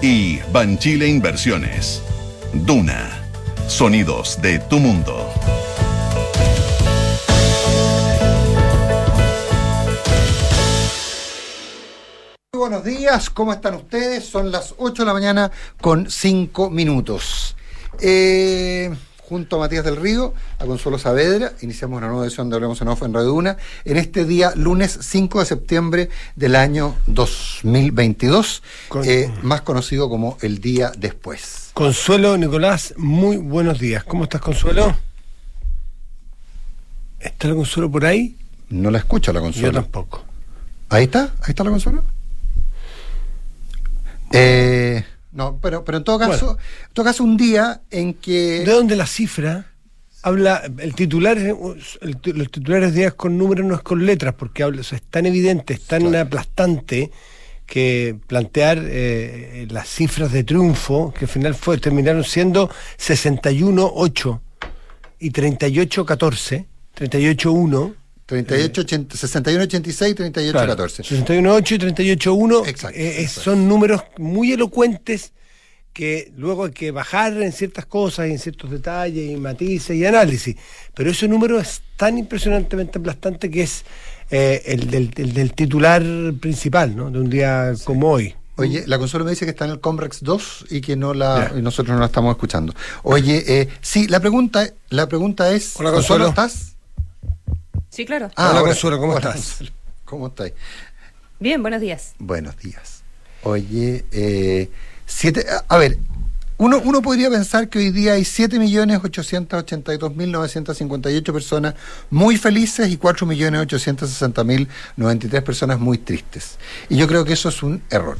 y Banchile Inversiones. Duna. Sonidos de tu mundo. Muy buenos días, ¿cómo están ustedes? Son las 8 de la mañana con 5 minutos. Eh, junto a Matías del Río, a Consuelo Saavedra, iniciamos una nueva edición de Hablemos en Off en Radio Una, en este día, lunes 5 de septiembre del año 2022, Con- eh, más conocido como el día después. Consuelo Nicolás, muy buenos días. ¿Cómo estás, Consuelo? ¿Está la Consuelo por ahí? No la escucho la Yo Consuelo. tampoco. Ahí está, ahí está la Consuelo. Eh, no, pero, pero en todo caso, Bueno. en todo caso, un día en que... ¿De dónde la cifra? Habla, el titular, el los titulares de días con números no es con letras, porque habla, o sea, es tan evidente, es tan Claro. aplastante que plantear eh, las cifras de triunfo, que al final fue, terminaron siendo 61-8 y 38-14, 38-1. 38, 80, 61, 86, 38, Claro, 14. 61.8 y 38.1 Exacto, eh, son números muy elocuentes que luego hay que bajar en ciertas cosas y en ciertos detalles y matices y análisis. Pero ese número es tan impresionantemente aplastante que es eh, el, del, el del titular principal, ¿no? De un día como hoy. Oye, la consola me dice que está en el Comrex 2 y que no la nosotros no la estamos escuchando. Oye, eh, sí, la pregunta, la pregunta es, Hola, Consuelo. ¿estás? Sí, claro. Hola, ahora- Consuelo, ¿cómo hola, estás? ¿Cómo estás? Bien, buenos días. Buenos días. Oye, eh, siete, a, a ver, uno, uno podría pensar que hoy día hay 7.882.958 personas muy felices y 4.860.093 personas muy tristes. Y yo creo que eso es un error.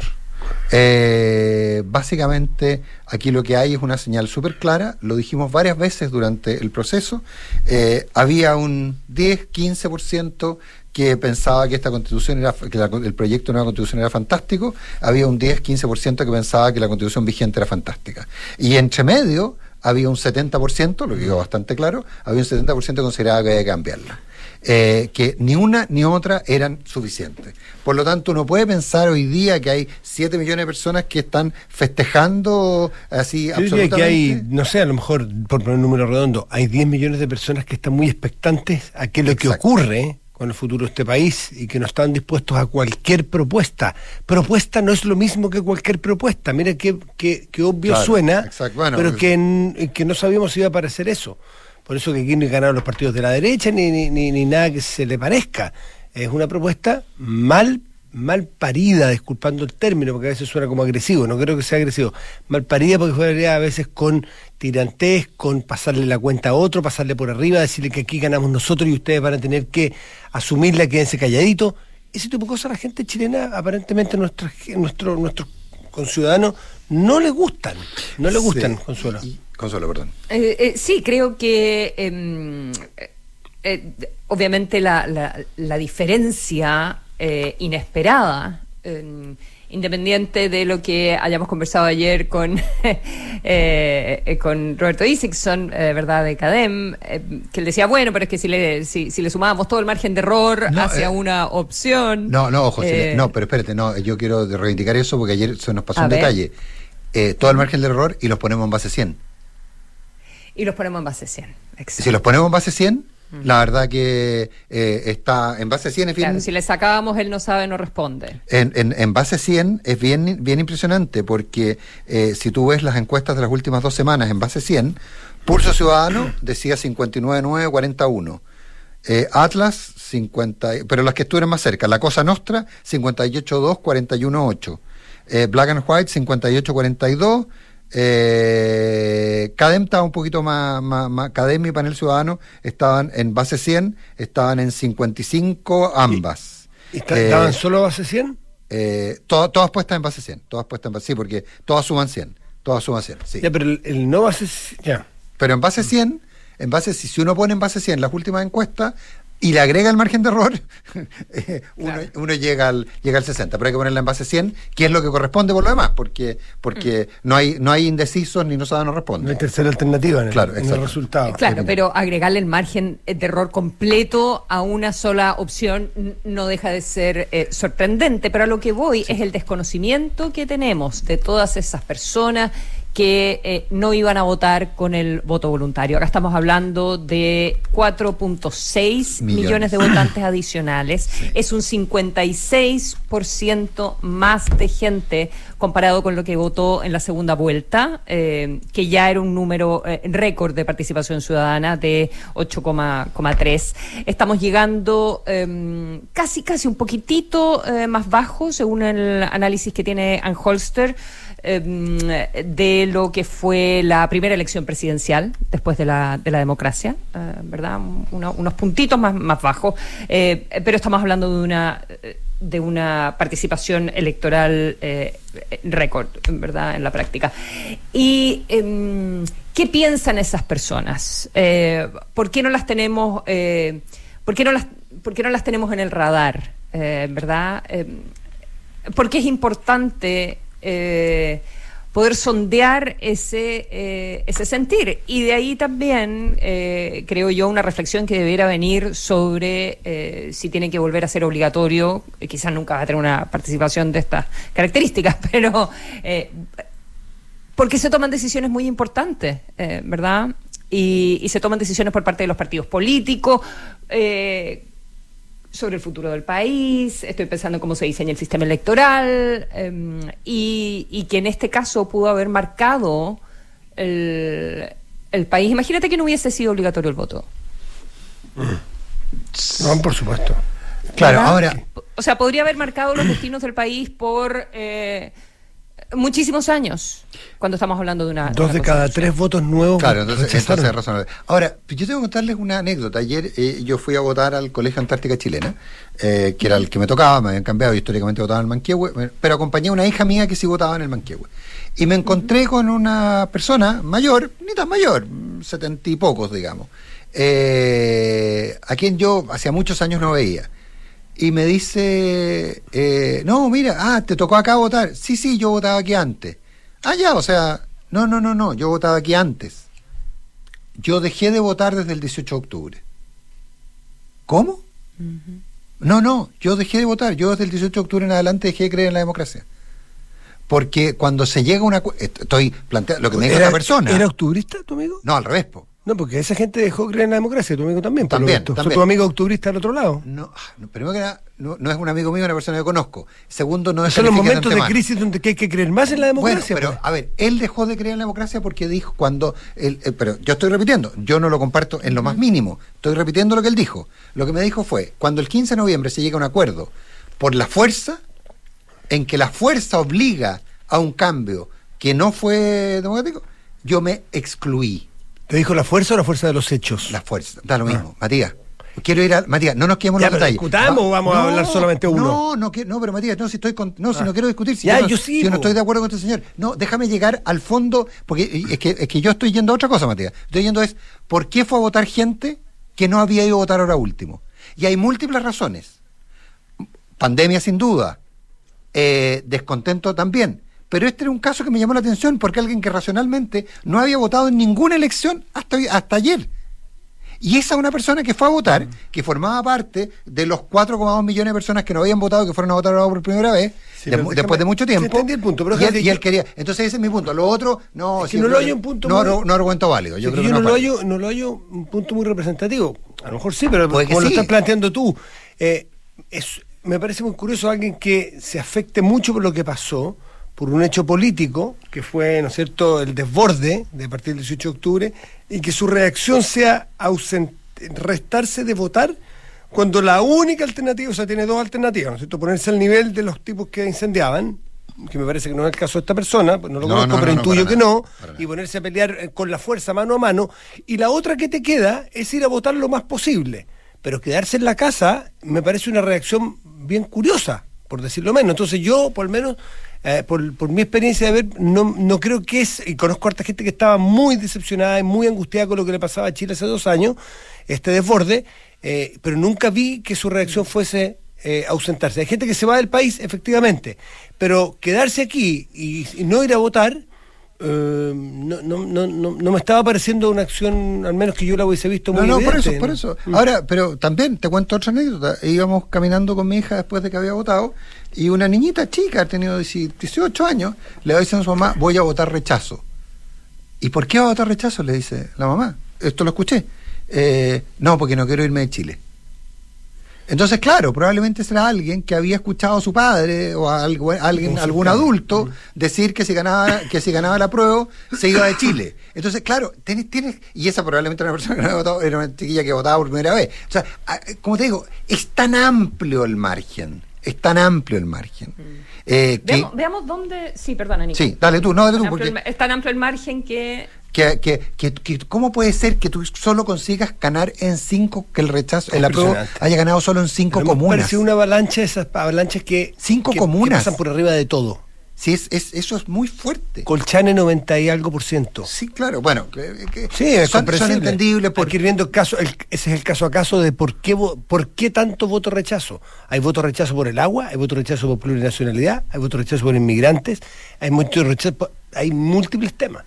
Eh, básicamente, aquí lo que hay es una señal súper clara, lo dijimos varias veces durante el proceso, eh, había un 10-15% que pensaba que esta constitución era, que el proyecto de nueva constitución era fantástico, había un 10-15% que pensaba que la constitución vigente era fantástica. Y entre medio había un 70%, lo que quedó bastante claro, había un 70% que consideraba que había que cambiarla. Eh, que ni una ni otra eran suficientes. Por lo tanto, uno puede pensar hoy día que hay 7 millones de personas que están festejando así Yo diría absolutamente. que hay, no sé, a lo mejor, por poner un número redondo, hay 10 millones de personas que están muy expectantes a que lo que ocurre con el futuro de este país y que no están dispuestos a cualquier propuesta. Propuesta no es lo mismo que cualquier propuesta. Mira qué, qué, qué obvio Claro, suena. Bueno, pero que, que no sabíamos si iba a aparecer eso. Por eso que aquí no ganaron los partidos de la derecha ni, ni, ni, nada que se le parezca. Es una propuesta mal mal parida, disculpando el término, porque a veces suena como agresivo, no creo que sea agresivo, mal parida porque jugaría a veces con tirantez, con pasarle la cuenta a otro, pasarle por arriba, decirle que aquí ganamos nosotros y ustedes van a tener que asumirla, quédense calladitos. Ese tipo de cosas la gente chilena, aparentemente nuestra, nuestro, nuestros conciudadanos, no le gustan, no le gustan, Sí. Consuelo. Perdón. Eh, eh, sí, creo que em, eh, eh, obviamente la, la- la diferencia eh, inesperada, em, independiente de lo que hayamos conversado ayer con, eh, eh, con Roberto Isixson, eh, ¿verdad?, de CADEM, eh, que él decía, bueno, pero es que si le, si, si le sumábamos todo el margen de error No, hacia eh, una opción... No, no, ojo, si le- eh, no, pero espérate, no, yo quiero reivindicar eso porque ayer se nos pasó un ver. detalle. Eh, todo el margen del error y los ponemos en base 100. Y los ponemos en base 100. Exacto. Si los ponemos en base 100, la verdad que eh, está en base 100 es bien, Claro, si le sacábamos él no sabe, no responde. en, en, en base 100 es bien, bien impresionante porque eh, si tú ves las encuestas de las últimas dos semanas en base 100, Pulso Ciudadano decía 59.9, 41. Eh, Atlas, 50, y- pero las que estuvieron más cerca, La Cosa Nostra, 58.2, 41.8. Eh, Black and White, 58.42. Eh, Cadem estaba un poquito más, más, más- Cadem y Panel Ciudadano estaban en base 100, estaban en 55 ambas. ¿Y está- Eh, ¿Estaban solo base 100? eh, to- todas puestas en base 100, todas puestas en base, sí, porque todas suman 100, todas suman 100, sí. Ya, pero el, el no base 100, ya. Pero en base 100, en base, si, si uno pone en base 100 las últimas encuestas, y le agrega el margen de error, uno, uno, llega al llega al 60, pero hay que ponerla en base 100, que es lo que corresponde por lo demás, porque porque mm. no hay no hay indecisos ni no sabe no responde. No hay tercera alternativa en, claro, el, resultado. Claro, pero agregarle el margen de error completo a una sola opción no deja de ser eh, sorprendente, pero a lo que voy es el desconocimiento que tenemos de todas esas personas que eh, no iban a votar con el voto voluntario. Acá estamos hablando de 4.6 millones. de votantes adicionales. Es un 56% más de gente comparado con lo que votó en la segunda vuelta, eh, que ya era un número eh, récord de participación ciudadana de 8,3. Estamos llegando em, casi, casi un poquitito más bajo, según el análisis que tiene Anholster. Em, de lo que fue la primera elección presidencial después de la, de la democracia, eh, ¿verdad? unos puntitos más, más bajos, eh, pero estamos hablando de una de una participación electoral eh, récord, ¿verdad?, en la práctica. ¿Y em, qué piensan esas personas? ¿Por qué no las tenemos, por, qué no las, por qué no las tenemos en el radar, ¿verdad? Em, porque es importante eh, poder sondear ese, eh, ese sentir. Y de ahí también, eh, creo yo, una reflexión que debiera venir sobre si tiene que volver a ser obligatorio, quizás nunca va a tener una participación de estas características, pero porque se toman decisiones muy importantes, ¿verdad? Y, y, se toman decisiones por parte de los partidos políticos sobre el futuro del país, estoy pensando en cómo se diseña el sistema electoral em, y, que en este caso pudo haber marcado el, país. Imagínate que no hubiese sido obligatorio el voto. No, por supuesto. Claro, ahora... O sea, podría haber marcado los destinos del país por... Eh, muchísimos años cuando estamos hablando de una. Dos de, cada tres votos nuevos. Claro, entonces, es razonable. Ahora, yo tengo que contarles una anécdota. Ayer eh, yo fui a votar al Colegio Antártica Chilena, eh, que era el que me tocaba, me habían cambiado, históricamente votaba en el Manquehue, pero acompañé a una hija mía que sí votaba en el Manquehue. Y me encontré con una persona mayor, ni tan mayor, setenta y pocos, digamos, eh, a quien yo hacía muchos años no veía y me dice, eh, no, mira, ah, te tocó acá votar. Sí, sí, yo votaba aquí antes. Ah, ya, o sea, no, no, no, no, yo votaba aquí antes. Yo dejé de votar desde el 18 de octubre. ¿Cómo? No, no, yo dejé de votar. Yo desde el 18 de octubre en adelante dejé de creer en la democracia. Porque cuando se llega a una... Estoy planteando lo que me dijo la persona. ¿Era octubrista tu amigo? No, al revés, po. No, porque esa gente dejó creer en la democracia, tu amigo también. También, también. tu amigo octubrista al otro lado. No, primero que nada, no, es un amigo mío, una persona que conozco. Segundo, no es Son los momentos de crisis donde hay que creer más en la democracia. Bueno, pero, pues. a ver, él dejó de creer en la democracia porque dijo cuando. Él, eh, pero yo estoy repitiendo, yo no lo comparto en lo más mínimo. Estoy repitiendo lo que él dijo. Lo que me dijo fue: cuando el 15 de noviembre se llega a un acuerdo por la fuerza, en que la fuerza obliga a un cambio que no fue democrático, yo me excluí ¿Te dijo la fuerza o la fuerza de los hechos? La fuerza, da lo mismo. Ah. Matías, quiero ir a. Matías, no nos quedemos los detalles. ¿Discutamos o vamos a hablar solamente uno? No, no, no, pero Matías, no, si estoy no, si no ah. quiero discutir. Si ya, yo, no, sí, yo no estoy de acuerdo con este señor. No, déjame llegar al fondo, porque es que, es que yo estoy yendo a otra cosa, Matías. Estoy yendo es, ¿por qué fue a votar gente que no había ido a votar ahora último? Y hay múltiples razones. Pandemia, sin duda. Eh, descontento también pero este era un caso que me llamó la atención porque alguien que racionalmente no había votado en ninguna elección hasta, hasta ayer. Y esa es una persona que fue a votar, mm. que formaba parte de los 4,2 millones de personas que no habían votado, que fueron a votar por primera vez, después de mucho tiempo. el punto, pero y, él, quería. Entonces ese es mi punto. Lo otro, no. Si no lo hay un punto. No, no, no, argumento válido. Yo, creo que no, lo hallo, no lo hallo un punto muy representativo. A lo mejor sí, pero como lo estás planteando tú, eh, es, me parece muy curioso alguien que se afecte mucho por lo que pasó por un hecho político, que fue, ¿no es cierto?, el desborde de partir del 18 de octubre, y que su reacción sea restarse de votar cuando la única alternativa, o sea, tiene dos alternativas, ¿no es cierto?, ponerse al nivel de los tipos que incendiaban, que me parece que no es el caso de esta persona, pues no lo conozco, pero intuyo que no, y ponerse a pelear eh, con la fuerza mano a mano, y la otra que te queda es ir a votar lo más posible, pero quedarse en la casa me parece una reacción bien curiosa, por decirlo menos. Entonces yo, por lo menos, eh, por, mi experiencia de ver, no, no creo que es, y conozco a harta gente que estaba muy decepcionada y muy angustiada con lo que le pasaba a Chile hace dos años, este desborde, eh, pero nunca vi que su reacción fuese eh, ausentarse. Hay gente que se va del país, efectivamente, pero quedarse aquí y, y no ir a votar eh, no, no, no, no, no me estaba pareciendo una acción, al menos que yo la hubiese visto muy No, no, por eso, por eso. Mm. Ahora, pero también te cuento otra anécdota. Íbamos caminando con mi hija después de que había votado y una niñita chica, ha tenido 18 años, le dice a su mamá, voy a votar rechazo. ¿Y por qué va a votar rechazo? Le dice la mamá. Esto lo escuché. Eh, no, porque no quiero irme de Chile. Entonces, claro, probablemente será alguien que había escuchado a su padre o a alguien, algún adulto decir que si ganaba, que si ganaba la prueba se iba de Chile. Entonces, claro, tienes, tienes, y esa probablemente era una persona que no había votado, era una chiquilla que votaba por primera vez. O sea, como te digo, es tan amplio el margen, es tan amplio el margen. eh, que- Veamos, veamos dónde. Sí, perdona, Nico. sí, dale tú, no, dale tú, el porque es tan amplio el margen que. Que, que, que- que- ¿cómo puede ser que tú solo consigas ganar en cinco, que el rechazo, el apruebo haya ganado solo en cinco Pero comunas? pareció una avalancha, esas avalanchas que, Cinco comunas. pasan por arriba de todo. Sí, es, es- eso es muy fuerte. Colchane 90 y algo por ciento. Sí, claro, bueno, que- que Sí, es son, son entendibles por ir viendo el caso, el- ese es el caso a caso de por qué, por qué tanto voto rechazo. Hay voto rechazo por el agua, hay voto rechazo por plurinacionalidad, hay voto rechazo por inmigrantes, hay mucho rechazo, por- hay múltiples temas.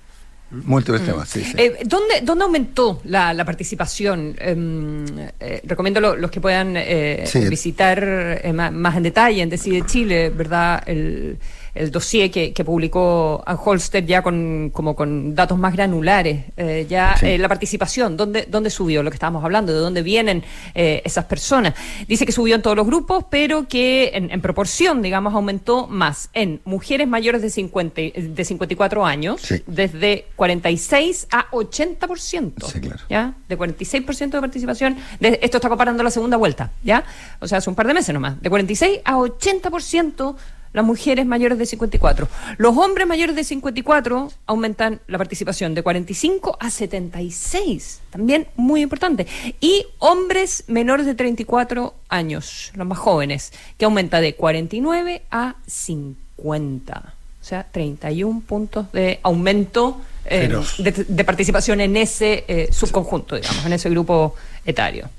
Múltiples temas. Sí, sí. Eh, ¿dónde, ¿Dónde aumentó la, la participación? Em, eh, recomiendo lo- los que puedan eh, Sí. visitar ma- más, en detalle en Decide Chile, ¿verdad? El, el dossier que, que publicó Holster ya con, como con datos más granulares. eh, ya Sí. eh, la participación, ¿dónde, ¿dónde subió? Lo que estábamos hablando, ¿de dónde vienen eh, esas personas? Dice que subió en todos los grupos, pero que en, en proporción, digamos, aumentó más en mujeres mayores de, 50, y- de 54 años, Sí. desde 46 a 80%. Sí, claro. ¿Ya? De 46% de participación. De, esto está comparando la segunda vuelta, ¿ya? O sea, hace un par de meses nomás. De 46 a 80% las mujeres mayores de 54. Los hombres mayores de 54 aumentan la participación de 45 a 76. También muy importante. Y hombres menores de 34 años, los más jóvenes, que aumenta de 49 a 50. O sea, 31 puntos de aumento eh, de, de participación en ese eh, subconjunto, digamos, en ese grupo etario.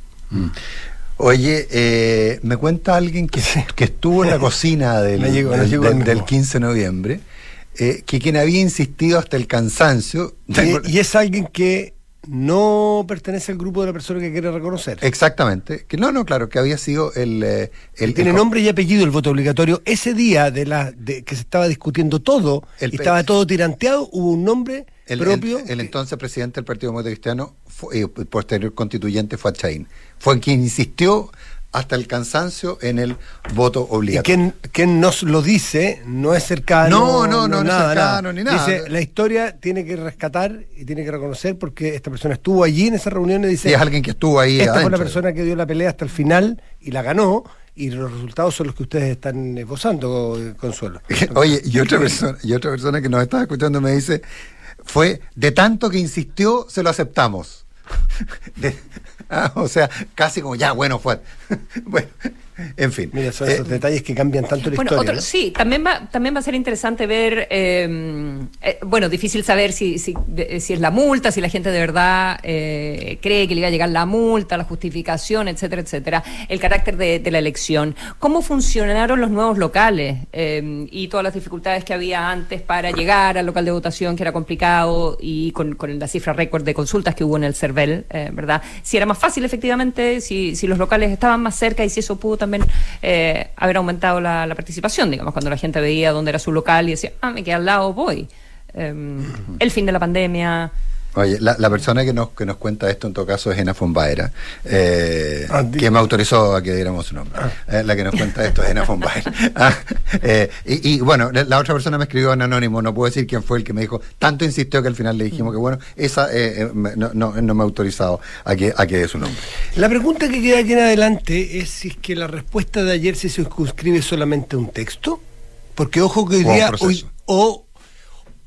Oye, eh, me cuenta alguien que, que estuvo en la cocina del, llegó, del- del- el mismo. del 15 de noviembre, eh, que quien había insistido hasta el cansancio. Y, y es alguien que no pertenece al grupo de la persona que quiere reconocer. Exactamente. Que no, no, claro, que había sido el. eh, el tiene el- nombre y apellido el voto obligatorio. Ese día de la de que se estaba discutiendo todo y estaba todo tiranteado, hubo un nombre El, propio. el- entonces presidente del Partido Demócrata Cristiano y posterior constituyente fue Achaín. Fue quien insistió hasta el cansancio en el voto y obligatorio. quien, quien nos lo dice no es cercano. No, no, no, no es nada, cercano nada. ni nada. Dice, la historia tiene que rescatar y tiene que reconocer porque esta persona estuvo allí en esa reunión y dice, Y es alguien que estuvo ahí esta fue la adentro. persona que dio la pelea hasta el final y la ganó y los resultados son los que ustedes están esbozando, eh, Consuelo. Oye, y otra persona, y otra persona que nos estaba escuchando me dice, fue de tanto que insistió, se lo aceptamos. De- o sea, casi como ya, bueno, fue. en fin. Mira, son Eh, esos detalles que cambian tanto la Bueno, historia. otro- ¿no? sí, también va, también va a ser interesante ver, eh, eh, bueno, difícil saber si, si, de- si es la multa, si la gente de verdad eh, cree que le iba a llegar la multa, la justificación, etcétera, etcétera, el carácter de, de la elección. ¿Cómo funcionaron los nuevos locales eh, y todas las dificultades que había antes para llegar al local de votación, que era complicado, y con, con la cifra récord de consultas que hubo en el CERVEL, eh, ¿verdad? Si era más fácil, efectivamente, si, si los locales estaban más cerca y si eso pudo también eh, haber aumentado la, participación, digamos, cuando la gente veía dónde era su local y decía, ah, me queda al lado, voy. Eh, el fin de la pandemia. Oye, la, la persona que nos, que nos cuenta esto en todo caso es Ena Fonbaera, eh, Ah, que me autorizó a que diéramos su nombre. Eh, la que nos cuenta esto es Ena Fonbaera. Ah, eh, y, y, bueno, la, la otra persona me escribió en anónimo, no puedo decir quién fue el que me dijo, tanto insistió que al final le dijimos que bueno, esa eh, eh, me- no, no, no me ha autorizado a que, a que dé su nombre. La pregunta que queda aquí en adelante es si es que la respuesta de ayer se circunscribe solamente a un texto, porque ojo que hoy O día, hoy- o,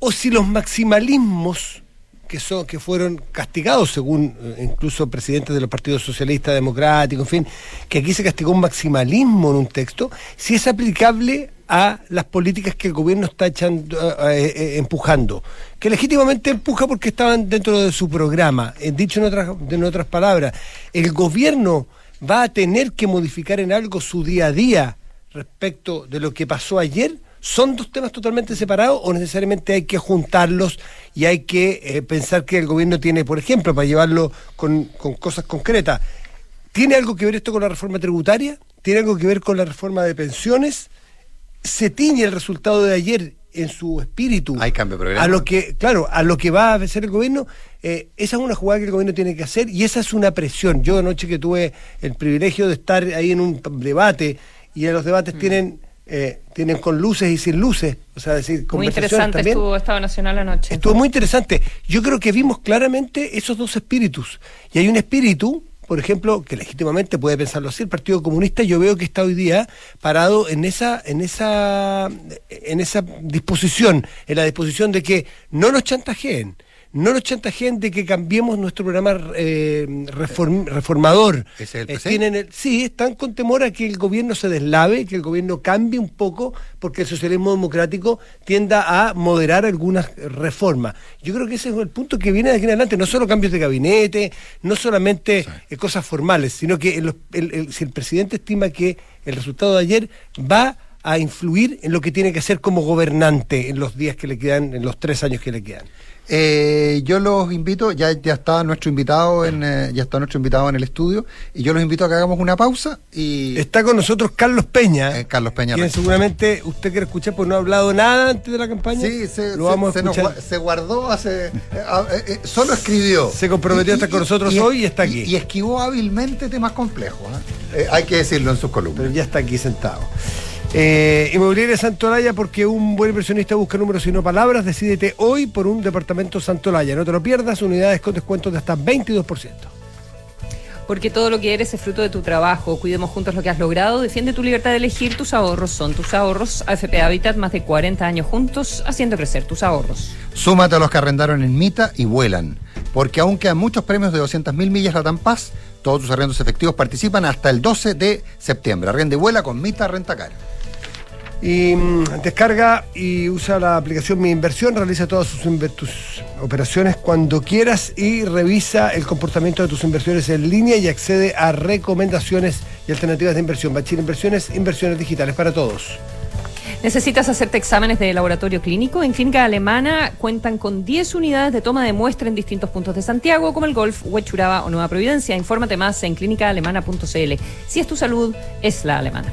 o si los maximalismos que son que fueron castigados según eh, incluso presidentes de los partidos socialistas democráticos, en fin, que aquí se castigó un maximalismo en un texto, si es aplicable a las políticas que el gobierno está echando, eh, eh, empujando, que legítimamente empuja porque estaban dentro de su programa. Dicho en otras, en otras palabras, el gobierno va a tener que modificar en algo su día a día respecto de lo que pasó ayer. ¿Son dos temas totalmente separados o necesariamente hay que juntarlos y hay que pensar que el gobierno tiene, por ejemplo, para llevarlo con, con cosas concretas, ¿tiene algo que ver esto con la reforma tributaria? ¿Tiene algo que ver con la reforma de pensiones? se tiñe el resultado de ayer en su espíritu Hay cambio programa. a lo que claro a lo que va a hacer el gobierno eh, esa es una jugada que el gobierno tiene que hacer y esa es una presión yo anoche que tuve el privilegio de estar ahí en un debate y en los debates Mm. tienen eh, tienen con luces y sin luces o sea decir Muy interesante también estuvo Estado Nacional anoche. Estuvo muy interesante. Yo creo que vimos claramente esos dos espíritus. Y hay un espíritu, por ejemplo, que legítimamente puede pensarlo así, el Partido Comunista, yo veo que está hoy día parado en esa, en esa, en esa disposición, en la disposición de que no nos chantajeen. No nos chantajeen de que cambiemos nuestro programa eh, reform- reformador. ¿Ese es el Eh, PC? tienen el- sí, están con temor a que el gobierno se deslave, que el gobierno cambie un poco, porque el socialismo democrático tienda a moderar algunas reformas. Yo creo que ese es el punto que viene de aquí en adelante, no solo cambios de gabinete, no solamente eh, cosas formales, sino que el- el- el- si el presidente estima que el resultado de ayer va a influir en lo que tiene que hacer como gobernante en los días que le quedan, en los tres años que le quedan. Eh, yo los invito, ya, ya está nuestro invitado en, eh, ya está nuestro invitado en el estudio, y yo los invito a que hagamos una pausa y Está con nosotros Carlos Peña. Eh, Carlos Peña Quien seguramente usted quiere escuchar, pues no ha hablado nada antes de la campaña. Sí, se, lo vamos se a escuchar. se guardó hace. eh, solo escribió. Se comprometió a estar con nosotros hoy y está aquí. Y, esquivó hábilmente temas complejos. hay que decirlo en sus columnas. pero ya está aquí sentado. Eh, Inmobiliaria Santolaya, porque un buen inversionista busca números y no palabras, decídete hoy por un departamento Santolaya. No te lo pierdas, unidades con descuentos de hasta 22%. Porque todo lo que eres es fruto de tu trabajo. Cuidemos juntos lo que has logrado. Defiende tu libertad de elegir. Tus ahorros son tus ahorros. AFP Habitat, más de 40 años juntos, haciendo crecer tus ahorros. Súmate a los que arrendaron en Mita y vuelan. Porque aún quedan muchos premios de 200.000 millas Latam Paz, todos tus arrendos efectivos participan hasta el 12 de septiembre. Arrende y vuela con Mita Rentacar. Y mm, descarga y usa la aplicación Mi Inversión, realiza todas sus, tus operaciones cuando quieras y revisa el comportamiento de tus inversiones en línea y accede a recomendaciones y alternativas de inversión. Bachir Inversiones, inversiones digitales para todos. ¿Necesitas hacerte exámenes de laboratorio clínico? En Clínica Alemana cuentan con 10 unidades de toma de muestra en distintos puntos de Santiago, como el Golf, Huechuraba o Nueva Providencia. Infórmate más en clínicaalemana.cl. Si es tu salud, es la alemana.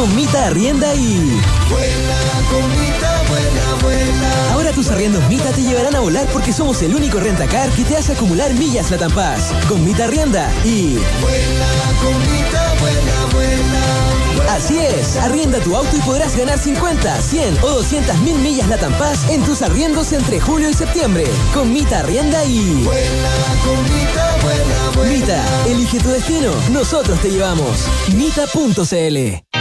Comita arrienda y. Ahora tus arriendos Mita te llevarán a volar porque somos el único rentacar que te hace acumular millas la Paz. Con Mita arrienda y. Así es, arrienda tu auto y podrás ganar 50, 100 o 200 mil millas la Paz en tus arriendos entre julio y septiembre. Con Mita arrienda y. Mita, elige tu destino, nosotros te llevamos. Mita.cl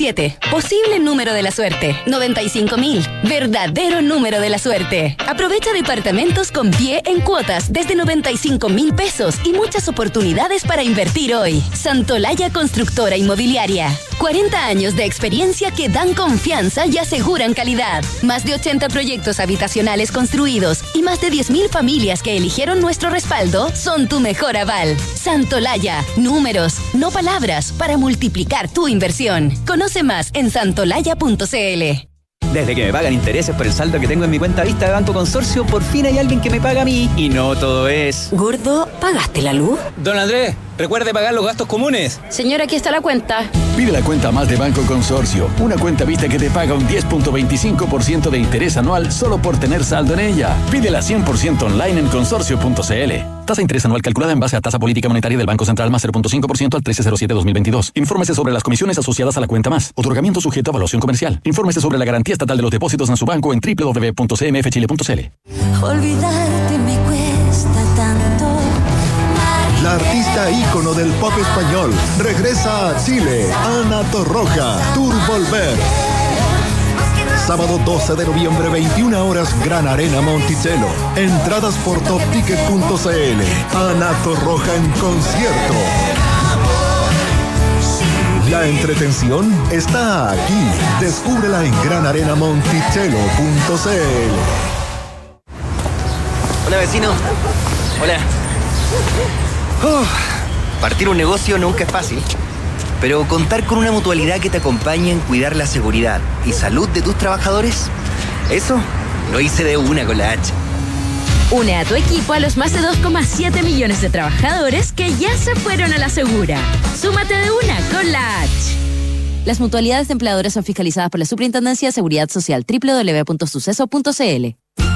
7. Posible número de la suerte. 95.000. Verdadero número de la suerte. Aprovecha departamentos con pie en cuotas desde 95 mil pesos y muchas oportunidades para invertir hoy. Santolaya Constructora Inmobiliaria. 40 años de experiencia que dan confianza y aseguran calidad. Más de 80 proyectos habitacionales construidos y más de 10.000 familias que eligieron nuestro respaldo son tu mejor aval. Santolaya. Números, no palabras, para multiplicar tu inversión. Conoce más en santolaya.cl. Desde que me pagan intereses por el saldo que tengo en mi cuenta vista de Banco Consorcio, por fin hay alguien que me paga a mí. Y no todo es. Gordo, ¿pagaste la luz? Don Andrés, recuerde pagar los gastos comunes. Señora, aquí está la cuenta. Pide la cuenta más de Banco Consorcio, una cuenta vista que te paga un 10.25% de interés anual solo por tener saldo en ella. Pídela 100% online en consorcio.cl. Tasa de interés anual calculada en base a tasa política monetaria del Banco Central más 0.5% al 1307-2022. Infórmese sobre las comisiones asociadas a la cuenta más. Otorgamiento sujeto a evaluación comercial. Infórmese sobre la garantía estatal de los depósitos en su banco en www.cmfchile.cl. Olvidarte me cuesta tanto. La artista ícono del pop español regresa a Chile, Ana Torroja, Tour Volver. Sábado 12 de noviembre, 21 horas, Gran Arena Monticello. Entradas por topticket.cl. Ana Torroja en concierto. La entretención está aquí. Descúbrela en granarenamonticello.cl. Hola vecino. Hola. Uf, partir un negocio nunca es fácil, pero contar con una mutualidad que te acompañe en cuidar la seguridad y salud de tus trabajadores, eso lo hice de una con la H. Une a tu equipo a los más de 2,7 millones de trabajadores que ya se fueron a la segura. Súmate de una con la H. Las mutualidades de empleadores son fiscalizadas por la Superintendencia de Seguridad Social www.suceso.cl.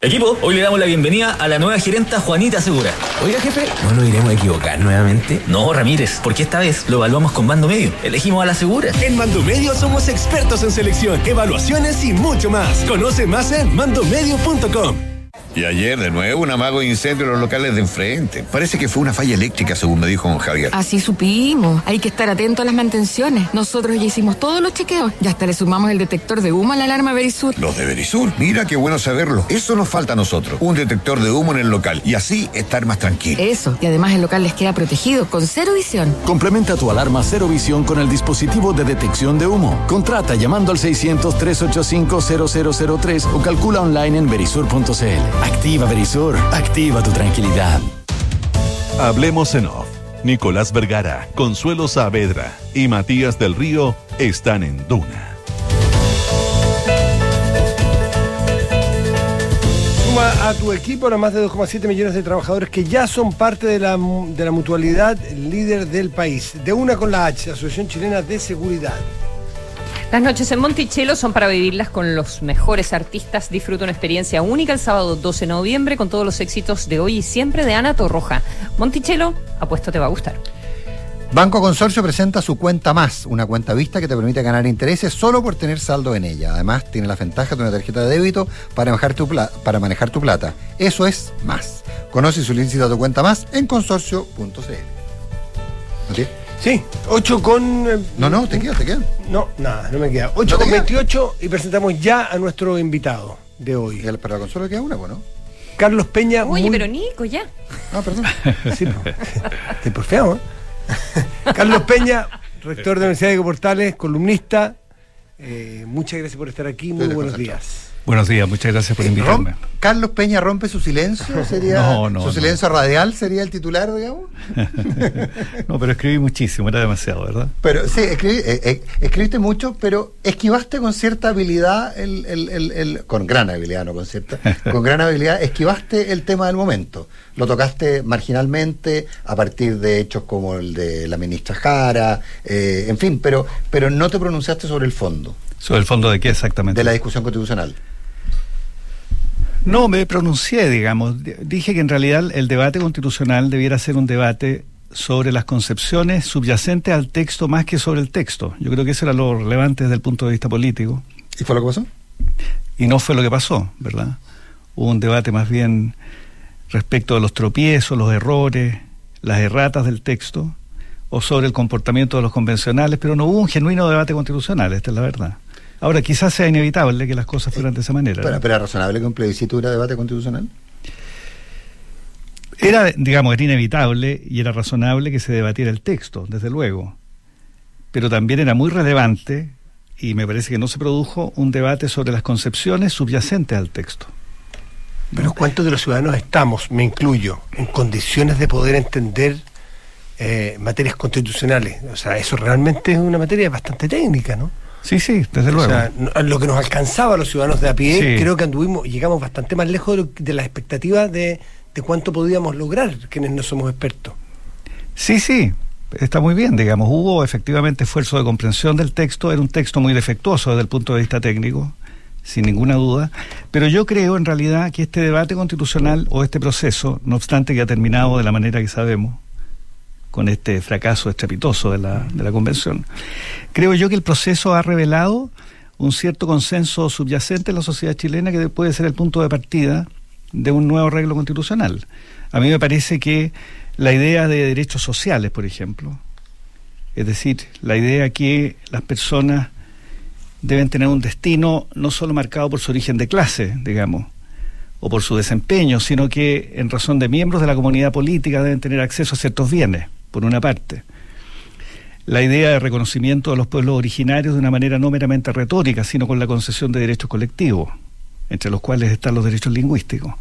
Equipo, hoy le damos la bienvenida a la nueva gerenta Juanita Segura. Oiga, jefe, ¿no nos iremos a equivocar nuevamente? No, Ramírez, porque esta vez lo evaluamos con Mando Medio. Elegimos a la Segura. En Mando Medio somos expertos en selección, evaluaciones y mucho más. Conoce más en mandomedio.com. Y ayer, de nuevo, un amago incendio en los locales de enfrente. Parece que fue una falla eléctrica, según me dijo don Javier. Así supimos. Hay que estar atento a las mantenciones. Nosotros ya hicimos todos los chequeos. Y hasta le sumamos el detector de humo a la alarma Verisur. Los de Verisur. Mira qué bueno saberlo. Eso nos falta a nosotros. Un detector de humo en el local. Y así estar más tranquilo. Eso. Y además el local les queda protegido con cero visión. Complementa tu alarma Cero Visión con el dispositivo de detección de humo. Contrata llamando al 600-385-0003 o calcula online en verisur.cl. Activa Verisur. Activa tu tranquilidad. Hablemos en off. Nicolás Vergara, Consuelo Saavedra y Matías del Río están en Duna. Suma a tu equipo los más de 2,7 millones de trabajadores que ya son parte de la, de la mutualidad líder del país. De una con la H, Asociación Chilena de Seguridad. Las noches en Monticello son para vivirlas con los mejores artistas. Disfruta una experiencia única el sábado 12 de noviembre con todos los éxitos de hoy y siempre de Ana Torroja. Monticello, apuesto te va a gustar. Banco Consorcio presenta su cuenta más, una cuenta vista que te permite ganar intereses solo por tener saldo en ella. Además, tiene las ventajas de una tarjeta de débito para manejar tu, pla- para tu plata. Eso es más. Conoce y solicita tu cuenta más en consorcio.cl. ¿No? Sí, 8 con. eh, No, no, te queda, te queda. No, nada, no me queda. 8 ¿No te con queda? 28 y presentamos ya a nuestro invitado de hoy. Para la consola queda una, bueno. Carlos Peña. Oye, muy- pero Nico, ya. Ah, perdón. Sí, po. Estoy porfiado, ¿eh? Carlos Peña, rector de la Universidad de Portales, columnista. Eh, muchas gracias por estar aquí. Muy buenos días. Buenos días, muchas gracias por invitarme. Rom- Carlos Peña rompe su silencio, sería No, no, su no. silencio radial sería el titular, digamos. No, pero escribí muchísimo, era demasiado, ¿verdad? Pero sí, escribí- eh, eh, escribiste mucho, pero esquivaste con cierta habilidad, el, el- el- el- con gran habilidad, no con cierta, con gran habilidad, esquivaste el tema del momento. Lo tocaste marginalmente a partir de hechos como el de la ministra Jara, eh, en fin, pero, pero no te pronunciaste sobre el fondo ¿Sobre el fondo de qué exactamente? de la discusión constitucional. No, me pronuncié, digamos. Dije que en realidad el debate constitucional debiera ser un debate sobre las concepciones subyacentes al texto más que sobre el texto. Yo creo que eso era lo relevante desde el punto de vista político. ¿Y fue lo que pasó? Y no fue lo que pasó, ¿verdad? Hubo un debate más bien respecto de los tropiezos, los errores, las erratas del texto, o sobre el comportamiento de los convencionales, pero no hubo un genuino debate constitucional, esta es la verdad. Ahora, quizás sea inevitable que las cosas fueran de esa manera. Pero, ¿no? pero ¿era razonable que un plebiscito hubiera debate constitucional? Era, digamos, era inevitable y era razonable que se debatiera el texto, desde luego. Pero también era muy relevante, y me parece que no se produjo, un debate sobre las concepciones subyacentes al texto. Pero ¿cuántos de los ciudadanos estamos, me incluyo, en condiciones de poder entender eh, materias constitucionales. O sea, eso realmente es una materia bastante técnica, ¿no? Sí, sí, desde O luego. sea, lo que nos alcanzaba a los ciudadanos de a pie, Sí. creo que anduvimos, llegamos bastante más lejos de, lo- de las expectativas de, de cuánto podíamos lograr, quienes no somos expertos. Sí, sí, está muy bien, digamos. Hubo efectivamente esfuerzo de comprensión del texto, era un texto muy defectuoso desde el punto de vista técnico, sin ninguna duda, pero yo creo en realidad que este debate constitucional o este proceso, no obstante que ha terminado de la manera que sabemos, con este fracaso estrepitoso de la, de la convención, creo yo que el proceso ha revelado un cierto consenso subyacente en la sociedad chilena que puede ser el punto de partida de un nuevo arreglo constitucional. A mí me parece que la idea de derechos sociales, por ejemplo, es decir, la idea que las personas deben tener un destino no solo marcado por su origen de clase, digamos, o por su desempeño, sino que en razón de miembros de la comunidad política deben tener acceso a ciertos bienes, por una parte. La idea de reconocimiento de los pueblos originarios de una manera no meramente retórica, sino con la concesión de derechos colectivos, entre los cuales están los derechos lingüísticos.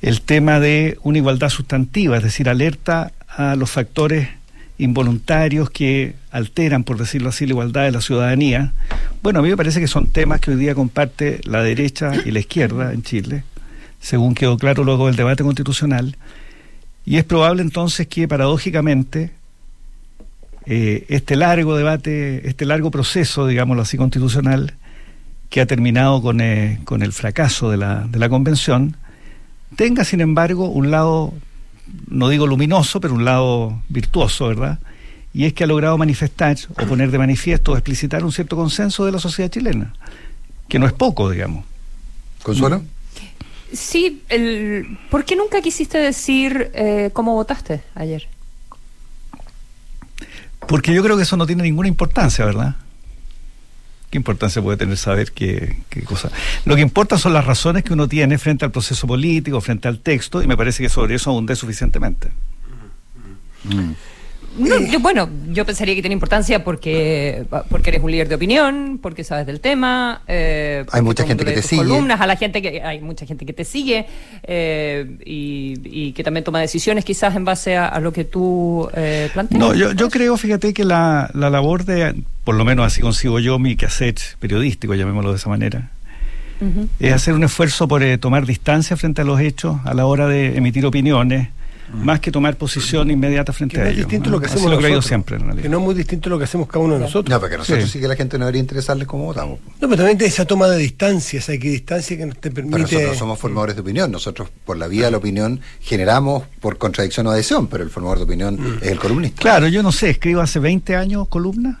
El tema de una igualdad sustantiva, es decir, alerta a los factores involuntarios que alteran, por decirlo así, la igualdad de la ciudadanía. Bueno, a mí me parece que son temas que hoy día comparte la derecha y la izquierda en Chile, según quedó claro luego del debate constitucional. Y es probable entonces que, paradójicamente, eh, este largo debate, este largo proceso, digámoslo así, constitucional, que ha terminado con, eh, con el fracaso de la, de la convención, tenga, sin embargo, un lado, no digo luminoso, pero un lado virtuoso, ¿verdad? Y es que ha logrado manifestar o poner de manifiesto o explicitar un cierto consenso de la sociedad chilena, que no es poco, digamos. ¿Consuelo? Sí, el, ¿por qué nunca quisiste decir eh, cómo votaste ayer? Porque yo creo que eso no tiene ninguna importancia, ¿verdad? ¿Qué importancia puede tener saber qué, qué cosa? Lo que importa son las razones que uno tiene frente al proceso político, frente al texto, y me parece que sobre eso abundé suficientemente. No, yo, bueno, yo pensaría que tiene importancia porque, porque eres un líder de opinión, porque sabes del tema. eh, porque mucha gente que te sigue. Columnas, a la gente que hay mucha gente que te sigue eh, y, y que también toma decisiones quizás en base a, a lo que tú eh, planteas. No, yo, yo creo, fíjate, que la, la labor de, por lo menos así consigo yo mi quehacer periodístico, llamémoslo de esa manera, es hacer un esfuerzo por eh, tomar distancia frente a los hechos a la hora de emitir opiniones, más que tomar posición inmediata frente Que a no es ellos. distinto ¿no? lo que hacemos lo nosotros. siempre, en realidad. Que no es muy distinto lo que hacemos cada uno de nosotros. No, porque nosotros Sí. sí, que la gente no debería interesarles cómo votamos. No, pero también esa toma de distancia, esa equidistancia que nos te Pero permite... nosotros somos formadores de opinión. Nosotros, por la vía de la opinión, generamos por contradicción o adhesión, pero el formador de opinión Mm. es el columnista. Claro, yo no sé, escribo hace 20 años columnas.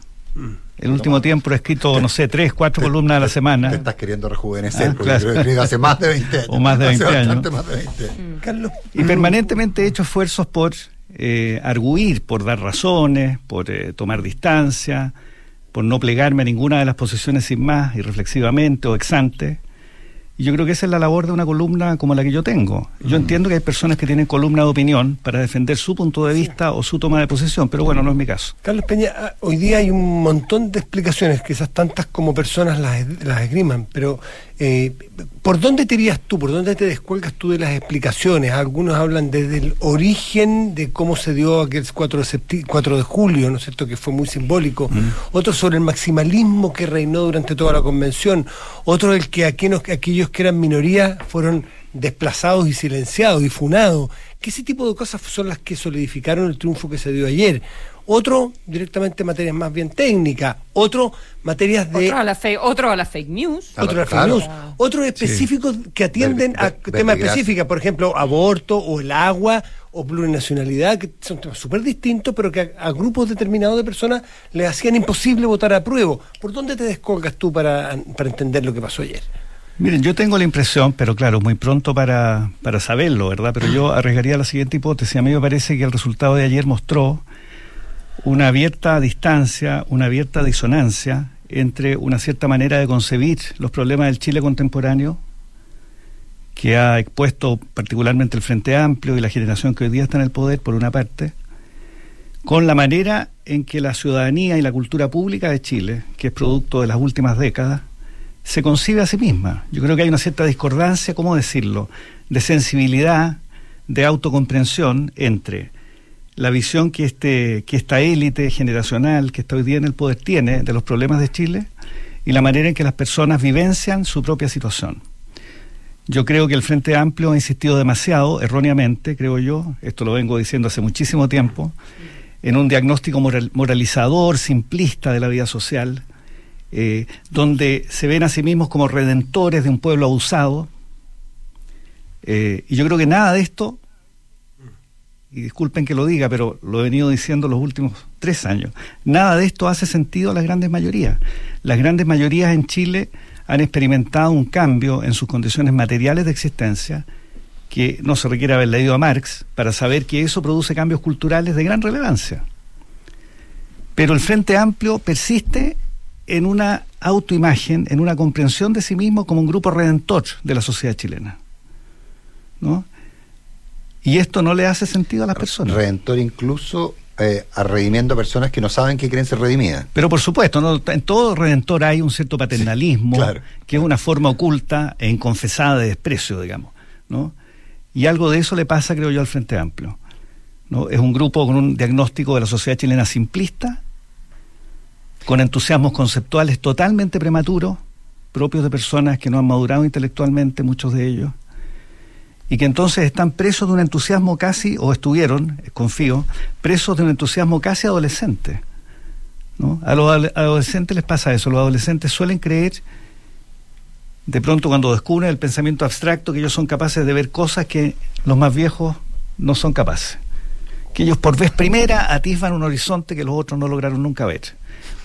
El último tiempo he escrito, no sé, tres, cuatro columnas a la semana. Te estás queriendo rejuvenecer, Ah, porque claro. yo he escrito hace más de 20 años. O más de Hace 20 años. bastante más de 20. Carlos, Y permanentemente he hecho esfuerzos por eh, arguir, por dar razones, por eh, tomar distancia, por no plegarme a ninguna de las posiciones sin más, irreflexivamente o ex ante. Y yo creo que esa es la labor de una columna como la que yo tengo. Yo entiendo que hay personas que tienen columna de opinión para defender su punto de vista o su toma de posición, pero bueno, no es mi caso. Carlos Peña, ah, hoy día hay un montón de explicaciones, quizás tantas como personas las, las esgriman, pero eh, ¿por dónde te irías tú? ¿Por dónde te descuelgas tú de las explicaciones? Algunos hablan desde el origen de cómo se dio aquel 4 de, septi- 4 de julio, ¿no es cierto?, que fue muy simbólico. Otros sobre el maximalismo que reinó durante toda la convención. Otros el que aquellos, aquellos que eran minoría fueron desplazados y silenciados y funados. Que ese tipo de cosas son las que solidificaron el triunfo que se dio ayer. Otro directamente materias más bien técnicas, otro materias de Otro a la fake, otro a la fake news. otro de Claro. fake news, otros específicos que atienden a temas específicos, por ejemplo, aborto o el agua o plurinacionalidad, que son temas súper distintos, pero que a, a grupos determinados de personas les hacían imposible votar a prueba. ¿Por dónde te descolgas tú para, para entender lo que pasó ayer? Miren, yo tengo la impresión, pero claro, muy pronto para, para saberlo, ¿verdad? Pero yo arriesgaría la siguiente hipótesis. A mí me parece que el resultado de ayer mostró una abierta distancia, una abierta disonancia entre una cierta manera de concebir los problemas del Chile contemporáneo, que ha expuesto particularmente el Frente Amplio y la generación que hoy día está en el poder, por una parte, con la manera en que la ciudadanía y la cultura pública de Chile, que es producto de las últimas décadas, se concibe a sí misma. Yo creo que hay una cierta discordancia, ¿cómo decirlo?, de sensibilidad, de autocomprensión entre la visión que, este, que esta élite generacional que está hoy día en el poder tiene de los problemas de Chile y la manera en que las personas vivencian su propia situación. Yo creo que el Frente Amplio ha insistido demasiado, erróneamente, creo yo, esto lo vengo diciendo hace muchísimo tiempo, en un diagnóstico moral- moralizador, simplista de la vida social, eh, donde se ven a sí mismos como redentores de un pueblo abusado. Eh, y yo creo que nada de esto, y disculpen que lo diga, pero lo he venido diciendo los últimos tres años, nada de esto hace sentido a las grandes mayorías. Las grandes mayorías en Chile han experimentado un cambio en sus condiciones materiales de existencia que no se requiere haber leído a Marx para saber que eso produce cambios culturales de gran relevancia. Pero el Frente Amplio persiste en una autoimagen, en una comprensión de sí mismo como un grupo redentor de la sociedad chilena. ¿no? Y esto no le hace sentido a las personas. Redentor incluso eh, a redimiendo a personas que no saben que quieren ser redimidas. Pero por supuesto, ¿no? en todo redentor hay un cierto paternalismo, claro. que es una forma oculta e inconfesada de desprecio, digamos. ¿no? Y algo de eso le pasa, creo yo, al Frente Amplio. ¿no? Es un grupo con un diagnóstico de la sociedad chilena simplista, con entusiasmos conceptuales totalmente prematuros, propios de personas que no han madurado intelectualmente, muchos de ellos, y que entonces están presos de un entusiasmo casi, o estuvieron, eh, confío, presos de un entusiasmo casi adolescente. ¿no? A los adolescentes les pasa eso, los adolescentes suelen creer, de pronto cuando descubren el pensamiento abstracto, que ellos son capaces de ver cosas que los más viejos no son capaces. Que ellos por vez primera atisban un horizonte que los otros no lograron nunca ver.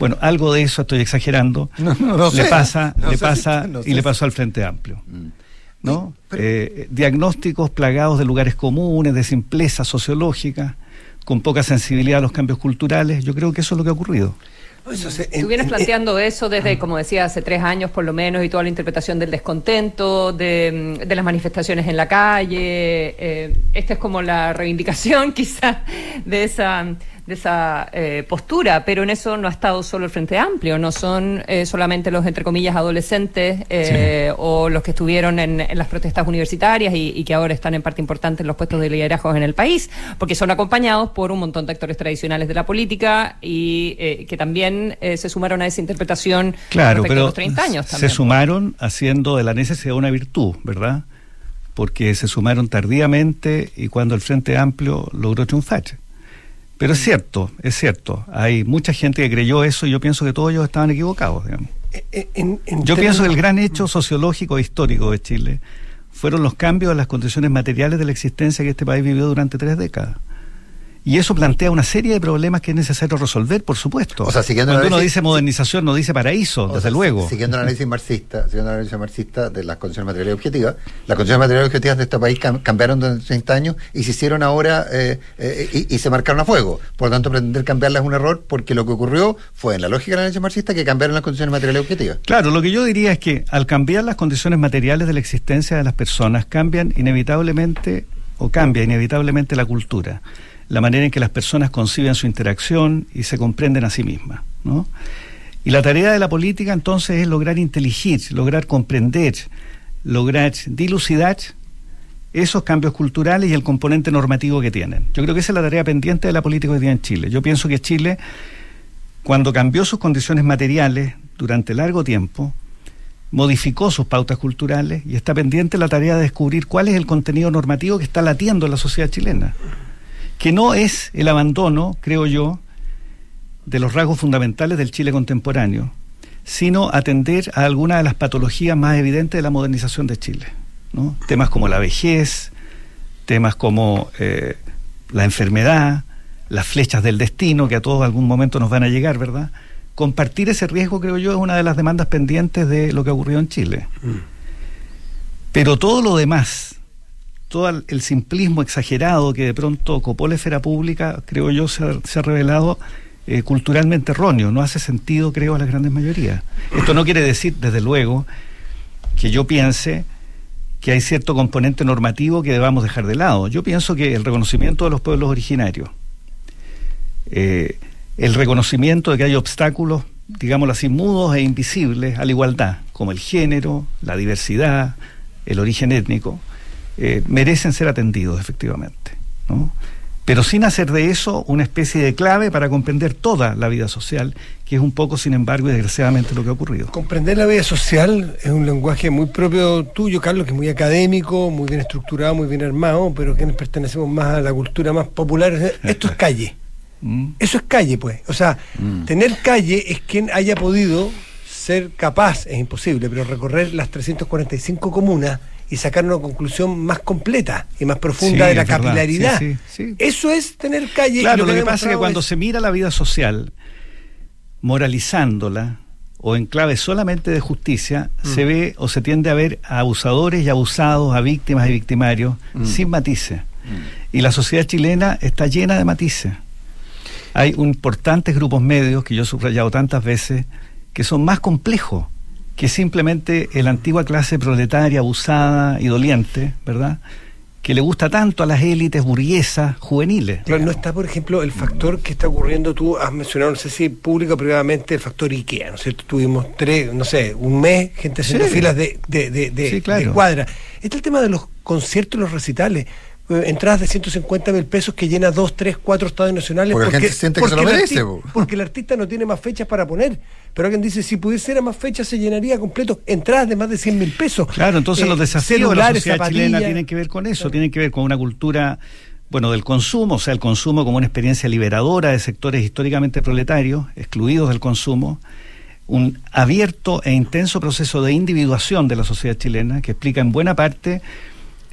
Bueno, algo de eso estoy exagerando. No, no, no le sé. pasa, No le sé pasa y sé le pasó al Frente Amplio. ¿no? Eh, diagnósticos plagados de lugares comunes, de simpleza sociológica, con poca sensibilidad a los cambios culturales. Yo creo que eso es lo que ha ocurrido. Tú vienes planteando eso desde, como decía, hace tres años por lo menos, y toda la interpretación del descontento, de, mm, de las manifestaciones en la calle. eh, esta es como la reivindicación quizá de esa, de esa eh, postura, pero en eso no ha estado solo el Frente Amplio, no son eh, solamente los, entre comillas, adolescentes eh, o los que estuvieron en, en las protestas universitarias y, y que ahora están en parte importante en los puestos de liderazgo en el país, porque son acompañados por un montón de actores tradicionales de la política y eh, que también eh, se sumaron a esa interpretación Claro, respecto a pero los 30 años se también. sumaron haciendo de la necesidad una virtud, ¿verdad? Porque se sumaron tardíamente y cuando el Frente Amplio logró triunfar. Pero es cierto, es cierto. Hay mucha gente que creyó eso y yo pienso que todos ellos estaban equivocados. digamos. En- en Yo pienso que el gran hecho sociológico e histórico de Chile fueron los cambios en las condiciones materiales de la existencia que este país vivió durante tres décadas. Y eso plantea una serie de problemas que es necesario resolver, por supuesto. O sea, siguiendo Cuando uno análisis- dice modernización, no dice paraíso, desde sea, luego. Siguiendo el análisis marxista, siguiendo el análisis marxista de las condiciones materiales objetivas, las condiciones materiales objetivas de este país cam- cambiaron durante 30 años y se hicieron ahora eh, eh, y, y se marcaron a fuego. Por lo tanto, pretender cambiarlas es un error porque lo que ocurrió fue en la lógica del análisis marxista que cambiaron las condiciones materiales objetivas. Claro, lo que yo diría es que al cambiar las condiciones materiales de la existencia de las personas, cambian inevitablemente o cambia inevitablemente la cultura, la manera en que las personas conciben su interacción y se comprenden a sí mismas. ¿no? Y la tarea de la política entonces es lograr inteligir, lograr comprender, lograr dilucidar esos cambios culturales y el componente normativo que tienen. Yo creo que esa es la tarea pendiente de la política hoy día en Chile. Yo pienso que Chile, cuando cambió sus condiciones materiales durante largo tiempo, modificó sus pautas culturales y está pendiente la tarea de descubrir cuál es el contenido normativo que está latiendo en la sociedad chilena. Que no es el abandono, creo yo, de los rasgos fundamentales del Chile contemporáneo, sino atender a algunas de las patologías más evidentes de la modernización de Chile. ¿no? Temas como la vejez, temas como eh, la enfermedad, las flechas del destino, que a todos algún momento nos van a llegar, ¿verdad? Compartir ese riesgo, creo yo, es una de las demandas pendientes de lo que ocurrió en Chile. Pero todo lo demás, todo el- simplismo exagerado que de pronto copó la esfera pública, creo yo, se ha, se ha revelado eh, culturalmente erróneo. No hace sentido, creo, a las grandes mayorías. Esto no quiere decir, desde luego, que yo piense que hay cierto componente normativo que debamos dejar de lado. Yo pienso que el reconocimiento de los pueblos originarios, eh, el reconocimiento de que hay obstáculos, digámoslo así, mudos e invisibles a la igualdad, como el género, la diversidad, el origen étnico, eh, merecen ser atendidos efectivamente. ¿no? pero sin hacer de eso una especie de clave para comprender toda la vida social, que es un poco, sin embargo, y desgraciadamente lo que ha ocurrido. Comprender la vida social es un lenguaje muy propio tuyo, Carlos, que es muy académico, muy bien estructurado, muy bien armado, pero que nos pertenecemos más a la cultura más popular. Esto es calle. Mm. Eso es calle, pues. O sea, tener calle es quien haya podido ser capaz, es imposible, pero recorrer las 345 comunas y sacar una conclusión más completa y más profunda Sí, de la capilaridad. Sí. Eso es tener calle. y Claro, lo que ha pasa es que cuando se mira la vida social, moralizándola, o en clave solamente de justicia, Mm. se ve o se tiende a ver a abusadores y abusados, a víctimas y victimarios, Mm. sin matices. Y la sociedad chilena está llena de matices. Hay un- importantes grupos medios que yo he subrayado tantas veces que son más complejos que simplemente la antigua clase proletaria abusada y doliente, ¿verdad? Que le gusta tanto a las élites burguesas juveniles. Claro, no está, por ejemplo, el factor que está ocurriendo, tú has mencionado, no sé si público o privadamente, el factor IKEA, ¿no es cierto? Tuvimos tres, no sé, un mes, gente haciendo Sí. filas de, de, de, de- Sí, claro. de cuadra. Está el tema de los conciertos y los recitales. Eh, Entradas de 150 mil pesos que llena dos, tres, cuatro estadios nacionales. Porque la gente siente que se lo el merece. Porque el artista no tiene más fechas para poner. Pero alguien dice, si pudiese ir a más fechas, se llenaría completo. Entradas de más de 100 mil pesos. Claro, entonces Eh, los desafíos de la sociedad chilena tienen que ver con eso, tienen que ver con una cultura, bueno, del consumo, o sea, el consumo como una experiencia liberadora de sectores históricamente proletarios, excluidos del consumo, un abierto e intenso proceso de individuación de la sociedad chilena que explica en buena parte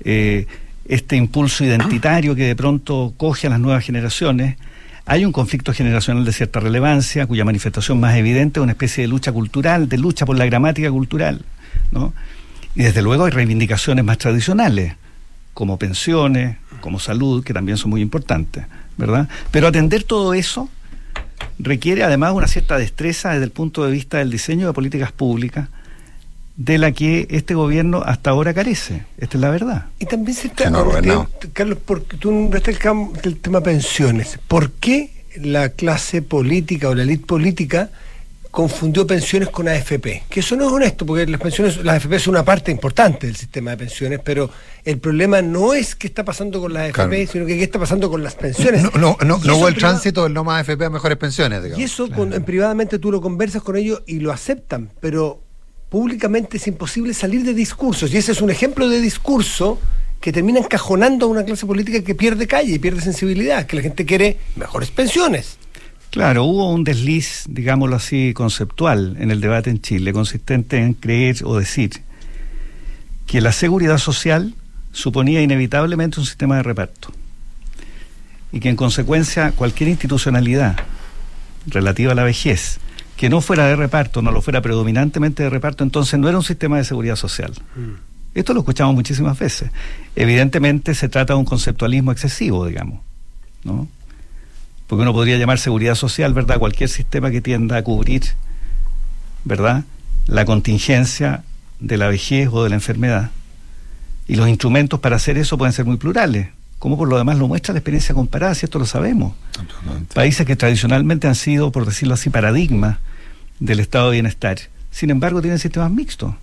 eh, este impulso identitario que de pronto coge a las nuevas generaciones. Hay un conflicto generacional de cierta relevancia, cuya manifestación más evidente es una especie de lucha cultural, de lucha por la gramática cultural, ¿no? Y desde luego hay reivindicaciones más tradicionales, como pensiones, como salud, que también son muy importantes, ¿verdad? Pero atender todo eso requiere además una cierta destreza desde el punto de vista del diseño de políticas públicas, de la que este gobierno hasta ahora carece. Esta es la verdad. Y también se está, no Carlos, porque tú nombraste el, el tema pensiones. ¿Por qué la clase política o la élite política confundió pensiones con AFP? Que eso no es honesto, porque las pensiones, las AFP son una parte importante del sistema de pensiones, pero el problema no es qué está pasando con las AFP, Claro. sino que qué está pasando con las pensiones. No, no, no, hubo el privado- tránsito del no más AFP a mejores pensiones, digamos. y eso con- en privadamente tú lo conversas con ellos y lo aceptan, pero públicamente es imposible salir de discursos. Y ese es un ejemplo de discurso que termina encajonando a una clase política que pierde calle y pierde sensibilidad, que la gente quiere mejores pensiones. Claro, hubo un desliz, digámoslo así, conceptual en el debate en Chile, consistente en creer o decir que la seguridad social suponía inevitablemente un sistema de reparto y que en consecuencia cualquier institucionalidad relativa a la vejez que no fuera de reparto, no lo fuera predominantemente de reparto, entonces no era un sistema de seguridad social. Esto lo escuchamos muchísimas veces. Evidentemente se trata de un conceptualismo excesivo, digamos, ¿no? Porque uno podría llamar seguridad social, ¿verdad? Cualquier sistema que tienda a cubrir, ¿verdad? La contingencia de la vejez o de la enfermedad. Y los instrumentos para hacer eso pueden ser muy plurales, como por lo demás lo muestra la experiencia comparada, si esto lo sabemos. Países que tradicionalmente han sido, por decirlo así, paradigmas del estado de bienestar. Sin embargo, tienen sistemas mixtos.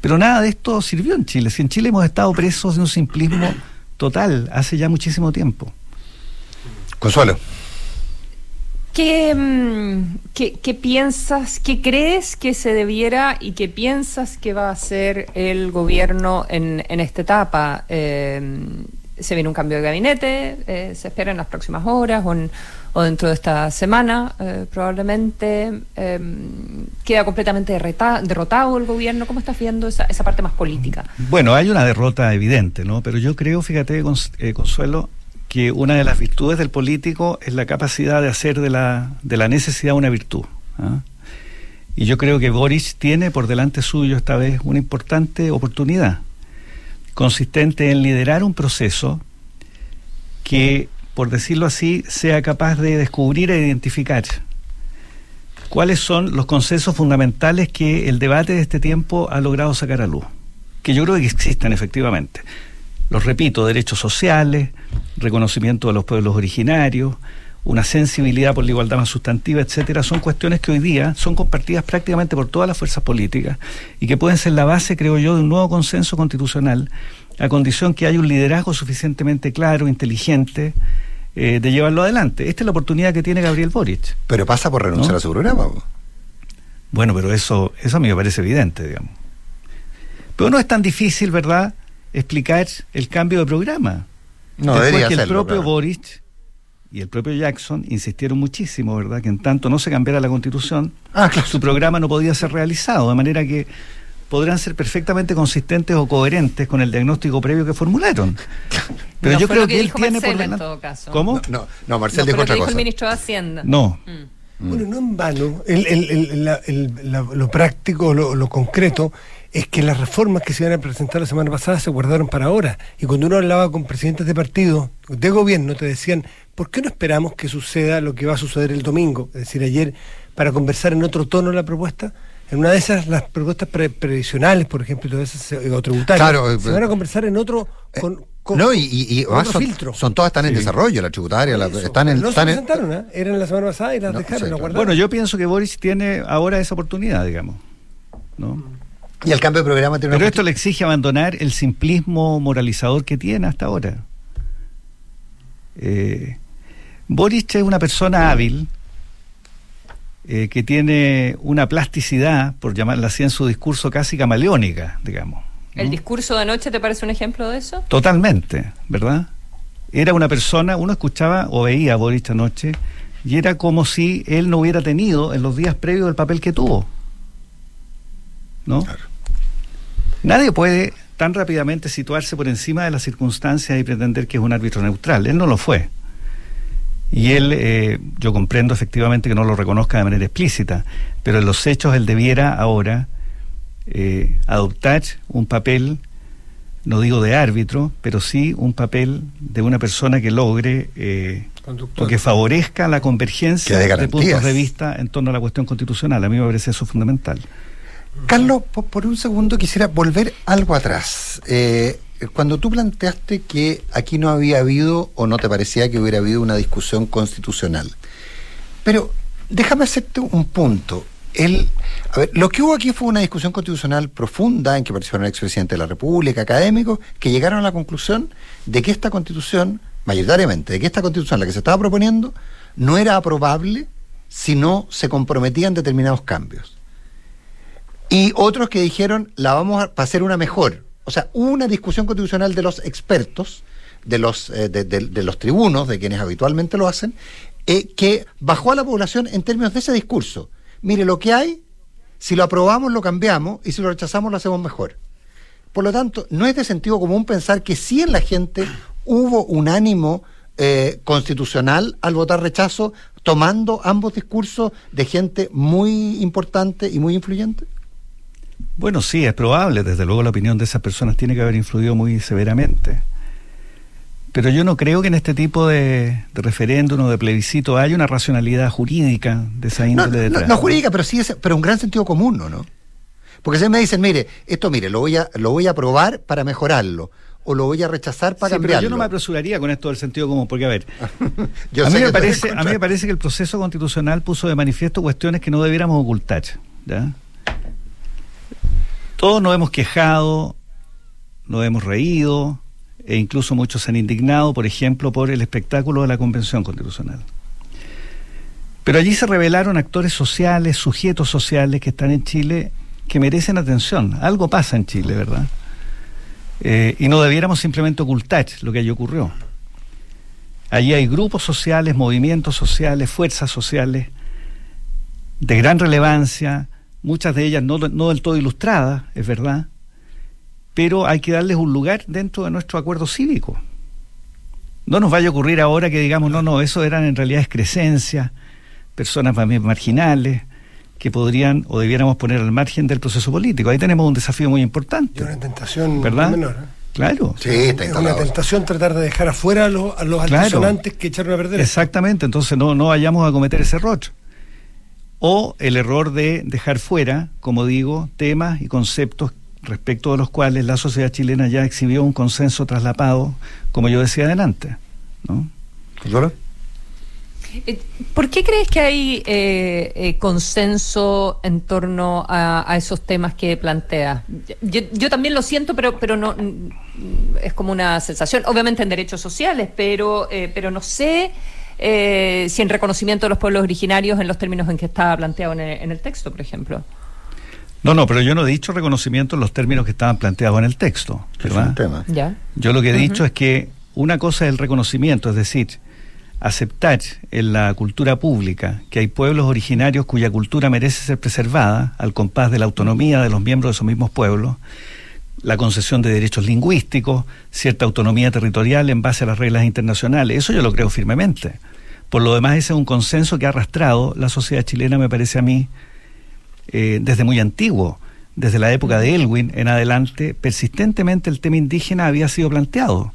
Pero nada de esto sirvió en Chile. Si en Chile hemos estado presos de un simplismo total hace ya muchísimo tiempo. Consuelo. ¿Qué, mm, qué- qué piensas, qué crees que se debiera y qué piensas que va a hacer el gobierno en, en esta etapa? Eh, se viene un cambio de gabinete, eh, se espera en las próximas horas o, en- dentro de esta semana, eh, probablemente. Eh, ¿Queda completamente derrotado el gobierno? ¿Cómo estás viendo esa, esa parte más política? Bueno, hay una derrota evidente, ¿no? Pero yo creo, fíjate, eh, Consuelo, que una de las virtudes del político es la capacidad de hacer de la, de la necesidad una virtud. ¿ah? Y yo creo que Boris tiene por delante suyo esta vez una importante oportunidad, consistente en liderar un proceso que, por decirlo así, sea capaz de descubrir e identificar cuáles son los consensos fundamentales que el debate de este tiempo ha logrado sacar a luz, que yo creo que existen efectivamente. Los repito, derechos sociales, reconocimiento de los pueblos originarios, una sensibilidad por la igualdad más sustantiva, etcétera, son cuestiones que hoy día son compartidas prácticamente por todas las fuerzas políticas y que pueden ser la base, creo yo, de un nuevo consenso constitucional, a condición que haya un liderazgo suficientemente claro, inteligente, eh, de llevarlo adelante. Esta es la oportunidad que tiene Gabriel Boric. Pero pasa por renunciar ¿No? a su programa. po. Bueno, pero eso, eso a mí me parece evidente, digamos. Pero no es tan difícil, ¿verdad?, explicar el cambio de programa. No, Después debería que el hacerlo, propio claro. Boric y el propio Jackson insistieron muchísimo, ¿verdad?, que en tanto no se cambiara la constitución, Ah, su programa no podía ser realizado, de manera que podrán ser perfectamente consistentes o coherentes con el diagnóstico previo que formularon. Pero No yo creo que que, él tiene por Marcelo, en delante- todo caso. ¿Cómo? No, no, Marcel No, dijo pero otra que dijo cosa. el ministro de Hacienda. No. Mm. Bueno, no en vano, el- el- el- la- el- la- lo práctico, lo, lo concreto, es que las reformas que se iban a presentar la semana pasada se guardaron para ahora. Y cuando uno hablaba con presidentes de partidos, de gobierno, te decían, ¿por qué no esperamos que suceda lo que va a suceder el domingo? Es decir, ayer, para conversar en otro tono la propuesta. En una de esas, las propuestas pre- previsionales, por ejemplo, y todas esas, eh, o tributarias, Claro, se eh, van a conversar en otro... Con, con- No, y, y, con otro son, filtro. son todas están en Sí. desarrollo, la tributaria, la- están en... no están se en- presentaron, ¿eh? Eran la semana pasada y las No, dejaron, sí, las claro. guardaron. Bueno, yo pienso que Boris tiene ahora esa oportunidad, digamos. ¿no? Y el cambio de programa tiene Pero una esto le exige abandonar el simplismo moralizador que tiene hasta ahora. Eh, Boric es una persona hábil eh, que tiene una plasticidad, por llamarla así, en su discurso casi camaleónica, digamos. ¿El discurso de anoche te parece un ejemplo de eso? Totalmente, ¿verdad? Era una persona, uno escuchaba o veía a Boric anoche y era como si él no hubiera tenido en los días previos el papel que tuvo. ¿No? Nadie puede tan rápidamente situarse por encima de las circunstancias y pretender que es un árbitro neutral. Él no lo fue. Y él, eh, yo comprendo efectivamente que no lo reconozca de manera explícita, pero en los hechos él debiera ahora eh, adoptar un papel, no digo de árbitro, pero sí un papel de una persona que logre eh, o que favorezca la convergencia de puntos de vista en torno a la cuestión constitucional. A mí me parece eso fundamental. Carlos, po- por, un segundo quisiera volver algo atrás. Eh, cuando tú planteaste que aquí no había habido o no te parecía que hubiera habido una discusión constitucional. Pero déjame hacerte un punto. El, a ver, lo que hubo aquí fue una discusión constitucional profunda en que participaron el expresidente de la República, académicos, que llegaron a la conclusión de que esta constitución, mayoritariamente, de que esta constitución, la que se estaba proponiendo, no era aprobable si no se comprometían determinados cambios. Y otros que dijeron, la vamos a hacer una mejor. O sea, una discusión constitucional de los expertos, de los, eh, de los tribunos, de quienes habitualmente lo hacen, eh, que bajó a la población en términos de ese discurso. Mire, lo que hay, si lo aprobamos, lo cambiamos, y si lo rechazamos, lo hacemos mejor. Por lo tanto, no es de sentido común pensar que sí en la gente hubo un ánimo eh, constitucional al votar rechazo, tomando ambos discursos de gente muy importante y muy influyente. Bueno, sí, es probable. Desde luego la opinión de esas personas tiene que haber influido muy severamente. Pero yo no creo que en este tipo de, de referéndum o de plebiscito haya una racionalidad jurídica de esa índole no, detrás. no jurídica, pero sí es, pero un gran sentido común, ¿no? ¿no? Porque si me dicen, mire, esto mire, lo voy a, lo voy a aprobar para mejorarlo, o lo voy a rechazar para Sí, pero yo no me apresuraría con esto del sentido común, porque a ver, Yo a, mí me parece, a mí me parece que el proceso constitucional puso de manifiesto cuestiones que no debiéramos ocultar. ¿ya? Todos nos hemos quejado, nos hemos reído, e incluso muchos se han indignado, por ejemplo, por el espectáculo de la Convención Constitucional. Pero allí se revelaron actores sociales, sujetos sociales que están en Chile que merecen atención. Algo pasa en Chile, ¿verdad? Eh, y no debiéramos simplemente ocultar lo que allí ocurrió. Allí hay grupos sociales, movimientos sociales, fuerzas sociales de gran relevancia, muchas de ellas no, no del todo ilustradas, es verdad, pero hay que darles un lugar dentro de nuestro acuerdo cívico. No nos vaya a ocurrir ahora que digamos, no, no, eso eran en realidad excrescencias, personas más bien marginales, que podrían o debiéramos poner al margen del proceso político. Ahí tenemos un desafío muy importante. Y una tentación ¿Verdad? no menor. ¿eh? Claro. es una tentación tratar de dejar afuera a los, a los Claro. que echaron a perder. Exactamente, entonces no, no vayamos a cometer ese error. O el error de dejar fuera, como digo, temas y conceptos respecto de los cuales la sociedad chilena ya exhibió un consenso traslapado, como yo decía adelante. ¿no? Eh, ¿Por qué crees que hay eh, eh, consenso en torno a, a esos temas que planteas? Yo, yo también lo siento, pero, pero no es como una sensación, obviamente en derechos sociales, pero, eh, pero no sé eh, si en reconocimiento de los pueblos originarios en los términos en que estaba planteado en el, en el texto, por ejemplo. No, no, pero yo no he dicho reconocimiento en los términos que estaban planteados en el texto. ¿verdad? Ya. Yo lo que he dicho es que una cosa es el reconocimiento, es decir, aceptar en la cultura pública que hay pueblos originarios cuya cultura merece ser preservada al compás de la autonomía de los miembros de esos mismos pueblos, la concesión de derechos lingüísticos, cierta autonomía territorial en base a las reglas internacionales. Eso yo lo creo firmemente. Por lo demás, ese es un consenso que ha arrastrado la sociedad chilena, me parece a mí, eh, desde muy antiguo. Desde la época de Elwin en adelante, persistentemente el tema indígena había sido planteado.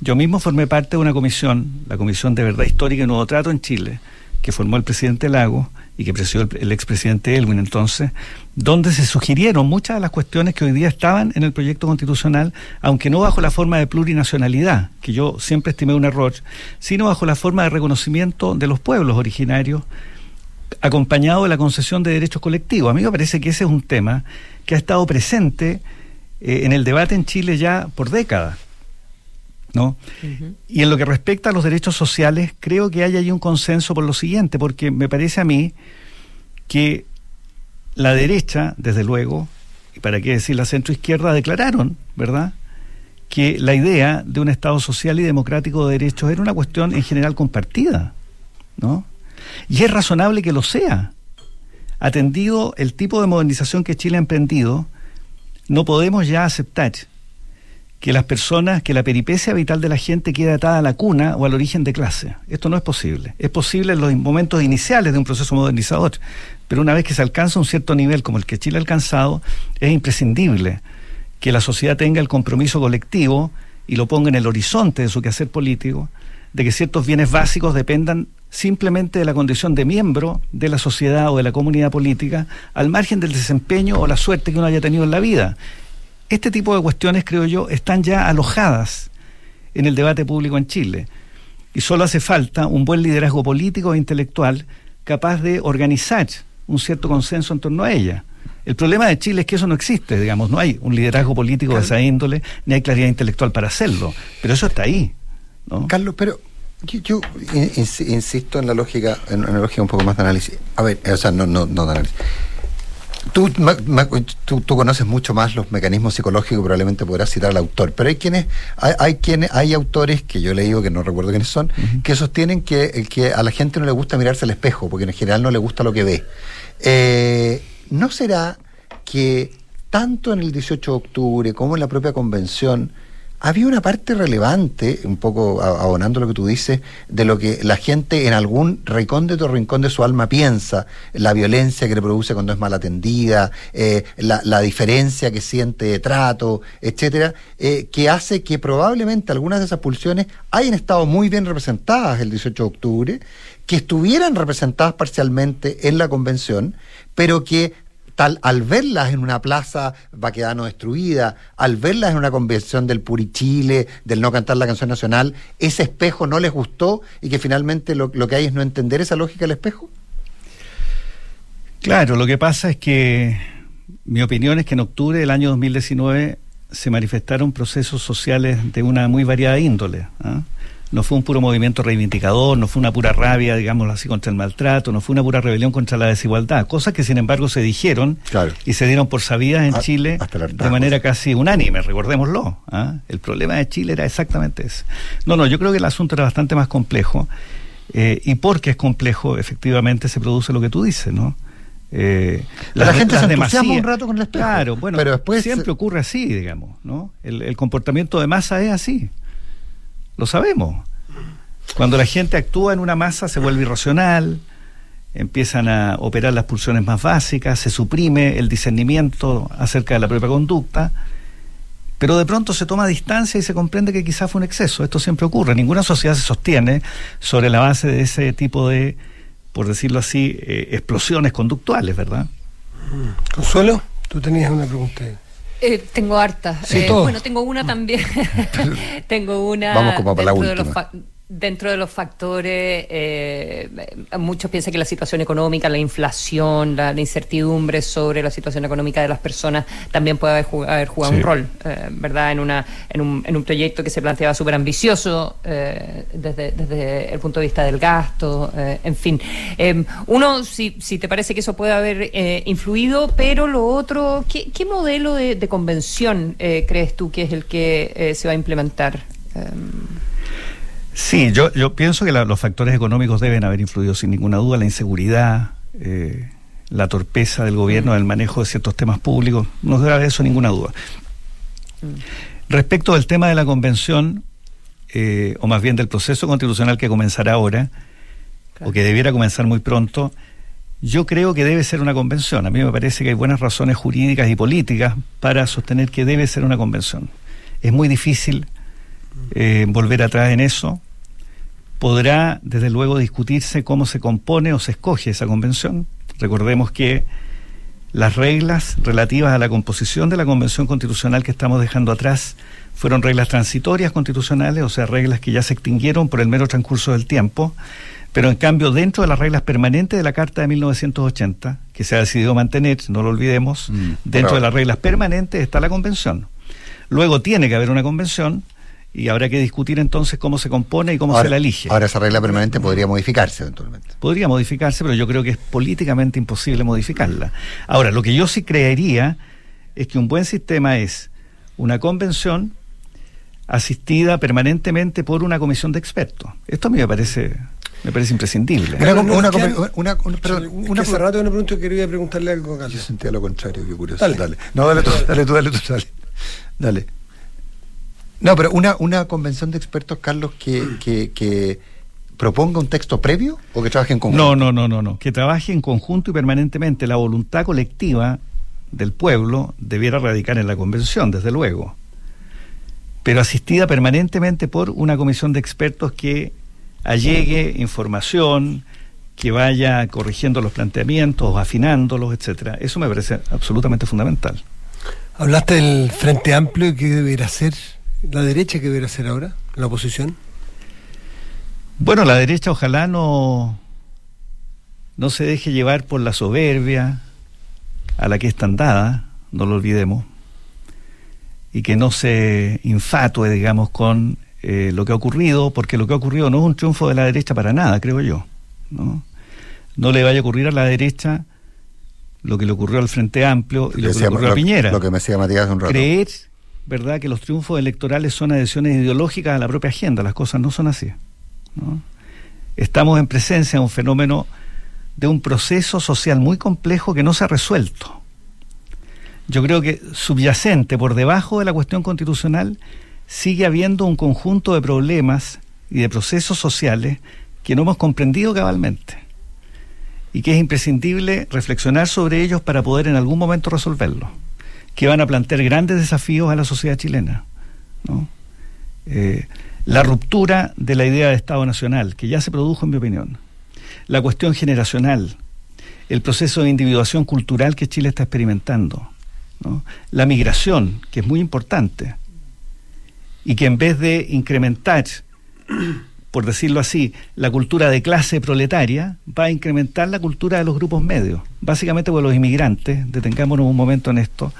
Yo mismo formé parte de una comisión, la Comisión de Verdad Histórica y Nuevo Trato en Chile, que formó el presidente Lago y que presidió el, el expresidente Elwin entonces, donde se sugirieron muchas de las cuestiones que hoy día estaban en el proyecto constitucional, aunque no bajo la forma de plurinacionalidad, que yo siempre estimé un error, sino bajo la forma de reconocimiento de los pueblos originarios acompañado de la concesión de derechos colectivos. A mí me parece que ese es un tema que ha estado presente eh, en el debate en Chile ya por décadas. ¿No? Y en lo que respecta a los derechos sociales, creo que hay ahí un consenso por lo siguiente, porque me parece a mí que la derecha, desde luego, y para qué decir la centroizquierda, declararon, ¿verdad?, que la idea de un Estado social y democrático de derechos era una cuestión en general compartida, ¿no? Y es razonable que lo sea. Atendido el tipo de modernización que Chile ha emprendido, no podemos ya aceptar que las personas, que la peripecia vital de la gente quede atada a la cuna o al origen de clase. Esto no es posible. Es posible en los momentos iniciales de un proceso modernizador, pero una vez que se alcanza un cierto nivel como el que Chile ha alcanzado, es imprescindible que la sociedad tenga el compromiso colectivo y lo ponga en el horizonte de su quehacer político, de que ciertos bienes básicos dependan simplemente de la condición de miembro de la sociedad o de la comunidad política, al margen del desempeño o la suerte que uno haya tenido en la vida. Este tipo de cuestiones, creo yo, están ya alojadas en el debate público en Chile. Y solo hace falta un buen liderazgo político e intelectual capaz de organizar un cierto consenso en torno a ella. El problema de Chile es que eso no existe, digamos, no hay un liderazgo político de esa índole, ni hay claridad intelectual para hacerlo. Pero eso está ahí. ¿no? Carlos, pero yo, yo in- ins- insisto en la lógica, en una lógica un poco más de análisis. A ver, o sea, no, no, no de análisis. Tú, ma- ma- tú, tú conoces mucho más los mecanismos psicológicos, probablemente podrás citar al autor, pero hay quienes, hay, hay quienes, hay autores que yo he leído que no recuerdo quiénes son, que sostienen que, el que a la gente no le gusta mirarse al espejo, porque en general no le gusta lo que ve. Eh, ¿No será que tanto en el 18 de octubre como en la propia convención había una parte relevante, un poco abonando lo que tú dices, de lo que la gente en algún recóndito rincón de su alma piensa, la violencia que le produce cuando es mal atendida, eh, la, la diferencia que siente de trato, etcétera, eh, que hace que probablemente algunas de esas pulsiones hayan estado muy bien representadas el 18 de octubre, que estuvieran representadas parcialmente en la convención, pero que tal al verlas en una plaza vaquedano destruida, al verlas en una convención del Purichile, del no cantar la canción nacional, ese espejo no les gustó y que finalmente lo, que hay es no entender esa lógica del espejo? Claro, lo que pasa es que mi opinión es que en octubre del año 2019 se manifestaron procesos sociales de una muy variada índole. ¿ah? No fue un puro movimiento reivindicador, no fue una pura rabia, digámoslo así, contra el maltrato, no fue una pura rebelión contra la desigualdad, cosas que sin embargo se dijeron y se dieron por sabidas en A- Chile de manera casi unánime, recordémoslo. ¿ah? El problema de Chile era exactamente ese. No, no, yo creo que el asunto era bastante más complejo eh, y porque es complejo, efectivamente se produce lo que tú dices, ¿no? Eh, la gente se entusiasma un rato con el espejo. Claro, bueno, Pero después siempre se- ocurre así, digamos, ¿no? El, el comportamiento de masa es así. Lo sabemos. Cuando la gente actúa en una masa se vuelve irracional, empiezan a operar las pulsiones más básicas, se suprime el discernimiento acerca de la propia conducta, pero de pronto se toma distancia y se comprende que quizás fue un exceso. Esto siempre ocurre. Ninguna sociedad se sostiene sobre la base de ese tipo de, por decirlo así, eh, explosiones conductuales, ¿verdad? Consuelo, tú tenías una pregunta. Eh, tengo hartas. Sí, Eh, bueno, tengo una también. tengo una. Vamos como para la dentro de los última. Dentro de los factores, eh, muchos piensan que la situación económica, la inflación, la, la incertidumbre sobre la situación económica de las personas también puede haber jugado, haber jugado Sí. un rol, eh, ¿verdad? En, una, en, un, en un proyecto que se planteaba súper ambicioso eh, desde, desde el punto de vista del gasto, eh, en fin. Eh, uno, si, si te parece que eso puede haber influido, pero lo otro, ¿qué, qué modelo de, de convención eh, crees tú que es el que se va a implementar? Sí, yo, yo pienso que la- los factores económicos deben haber influido sin ninguna duda, la inseguridad, eh, la torpeza del gobierno del manejo de ciertos temas públicos, no debe haber eso ninguna duda. Respecto del tema de la convención, eh, o más bien del proceso constitucional que comenzará ahora, o que debiera comenzar muy pronto, yo creo que debe ser una convención. A mí me parece que hay buenas razones jurídicas y políticas para sostener que debe ser una convención. Es muy difícil eh, volver atrás en eso. Podrá, desde luego, discutirse cómo se compone o se escoge esa convención. Recordemos que las reglas relativas a la composición de la convención constitucional que estamos dejando atrás fueron reglas transitorias constitucionales, o sea, reglas que ya se extinguieron por el mero transcurso del tiempo, pero en cambio dentro de las reglas permanentes de la Carta de 1980, que se ha decidido mantener, no lo olvidemos, dentro pero- de las reglas permanentes está la convención. Luego tiene que haber una convención y habrá que discutir entonces cómo se compone y cómo ahora, se la elige. Ahora esa regla permanente podría modificarse eventualmente. Podría modificarse, pero yo creo que es políticamente imposible modificarla. Ahora, lo que yo sí creería es que un buen sistema es una convención asistida permanentemente por una comisión de expertos. Esto a mí me parece, me parece imprescindible. Una, una, una- una- una- perdón, Es una- que hace rato me pregunto que quería preguntarle algo. Yo sentía lo contrario, qué curioso. Dale. Dale. No, dale tú, dale tú, dale tú, dale. Dale. No, pero una, una convención de expertos, Carlos, que, que, que proponga un texto previo o que trabaje en conjunto. No, no, no, no, no. Que trabaje en conjunto y permanentemente. La voluntad colectiva del pueblo debiera radicar en la convención, desde luego. Pero asistida permanentemente por una comisión de expertos que allegue información, que vaya corrigiendo los planteamientos, afinándolos, etcétera. Eso me parece absolutamente fundamental. Hablaste del Frente Amplio y qué debería ser la derecha, qué debería ser ahora, la oposición. Bueno, la derecha ojalá no, no se deje llevar por la soberbia a la que están dada, no lo olvidemos, y que no se infatue, digamos, con eh, lo que ha ocurrido, porque lo que ha ocurrido no es un triunfo de la derecha para nada, creo yo. No, no le vaya a ocurrir a la derecha lo que le ocurrió al Frente Amplio y lo que le ocurrió a Piñera Lo que me decía Matías hace un rato. creer, ¿verdad?, que los triunfos electorales son adhesiones ideológicas a la propia agenda. Las cosas no son así. ¿no? Estamos en presencia de un fenómeno, de un proceso social muy complejo que no se ha resuelto. Yo creo que subyacente, por debajo de la cuestión constitucional, sigue habiendo un conjunto de problemas y de procesos sociales que no hemos comprendido cabalmente y que es imprescindible reflexionar sobre ellos para poder en algún momento resolverlos, que van a plantear grandes desafíos a la sociedad chilena. ¿no? Eh, la ruptura de la idea de Estado Nacional, que ya se produjo en mi opinión, la cuestión generacional, el proceso de individuación cultural que Chile está experimentando, la migración, que es muy importante, y que en vez de incrementar por decirlo así, la cultura de clase proletaria va a incrementar la cultura de los grupos medios. Básicamente porque los inmigrantes, detengámonos un momento en esto,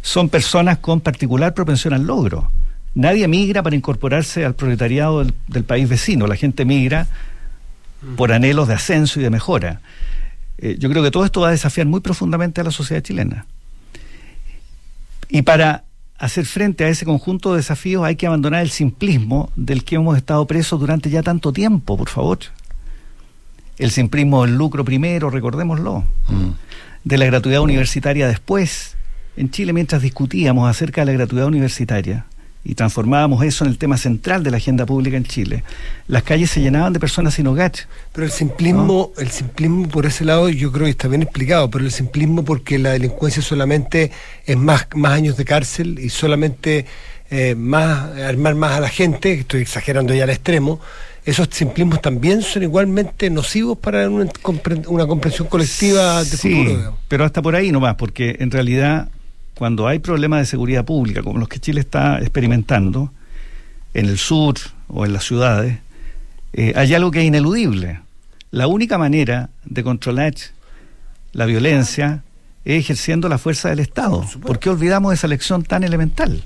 son personas con particular propensión al logro. Nadie migra para incorporarse al proletariado del, del país vecino, la gente migra por anhelos de ascenso y de mejora. Eh, yo creo que todo esto va a desafiar muy profundamente a la sociedad chilena. Y para hacer frente a ese conjunto de desafíos hay que abandonar el simplismo del que hemos estado presos durante ya tanto tiempo, por favor. El simplismo del lucro primero, recordémoslo. De la gratuidad universitaria después. En Chile, mientras discutíamos acerca de la gratuidad universitaria y transformábamos eso en el tema central de la agenda pública en Chile, las calles se llenaban de personas sin hogar. Pero el simplismo, el simplismo por ese lado yo creo que está bien explicado, pero el simplismo porque la delincuencia solamente es más, más años de cárcel y solamente eh, más armar más a la gente, estoy exagerando ya al extremo, esos simplismos también son igualmente nocivos para una, compre- una comprensión colectiva de Sí, futuro. digamos. pero hasta por ahí nomás, porque en realidad cuando hay problemas de seguridad pública, como los que Chile está experimentando, en el sur o en las ciudades, eh, hay algo que es ineludible. La única manera de controlar la violencia es ejerciendo la fuerza del Estado. ¿Por qué olvidamos esa lección tan elemental?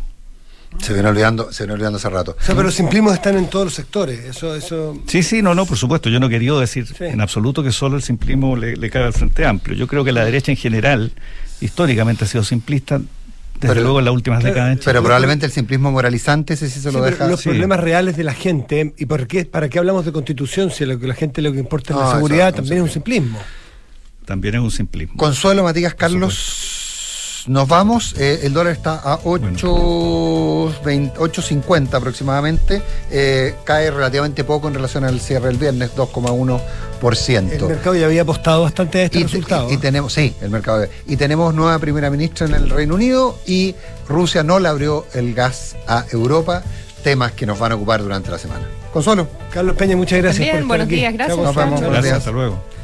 Se viene olvidando, se viene olvidando hace rato. O sea, pero los simplismos están en todos los sectores. Eso, eso. Sí, sí, no, no, por supuesto. Yo no quería decir en absoluto que solo el simplismo le, le cae al Frente Amplio. Yo creo que la derecha en general, históricamente, ha sido simplista. Desde Pero- luego en las últimas décadas. Pero probablemente el simplismo moralizante, ese sí se lo Sí, deja. los problemas reales de la gente, ¿y por qué, para qué hablamos de constitución si lo que la gente lo que importa es No, la eso seguridad? también es un simplismo. También es un simplismo. Consuelo, Matías Carlos, nos vamos. Eh, el dólar está a 8.20 8.50 aproximadamente. Eh, cae relativamente poco en relación al cierre del viernes, 2,1%. El mercado ya había apostado bastante a este y, resultado. y- y tenemos, sí, el mercado. Y tenemos nueva primera ministra en el Reino Unido y Rusia no le abrió el gas a Europa, temas que nos van a ocupar durante la semana. Consuelo. Carlos Peña, muchas gracias. Por estar buenos aquí. días, gracias, Nos vemos. Buenos días. Hasta luego.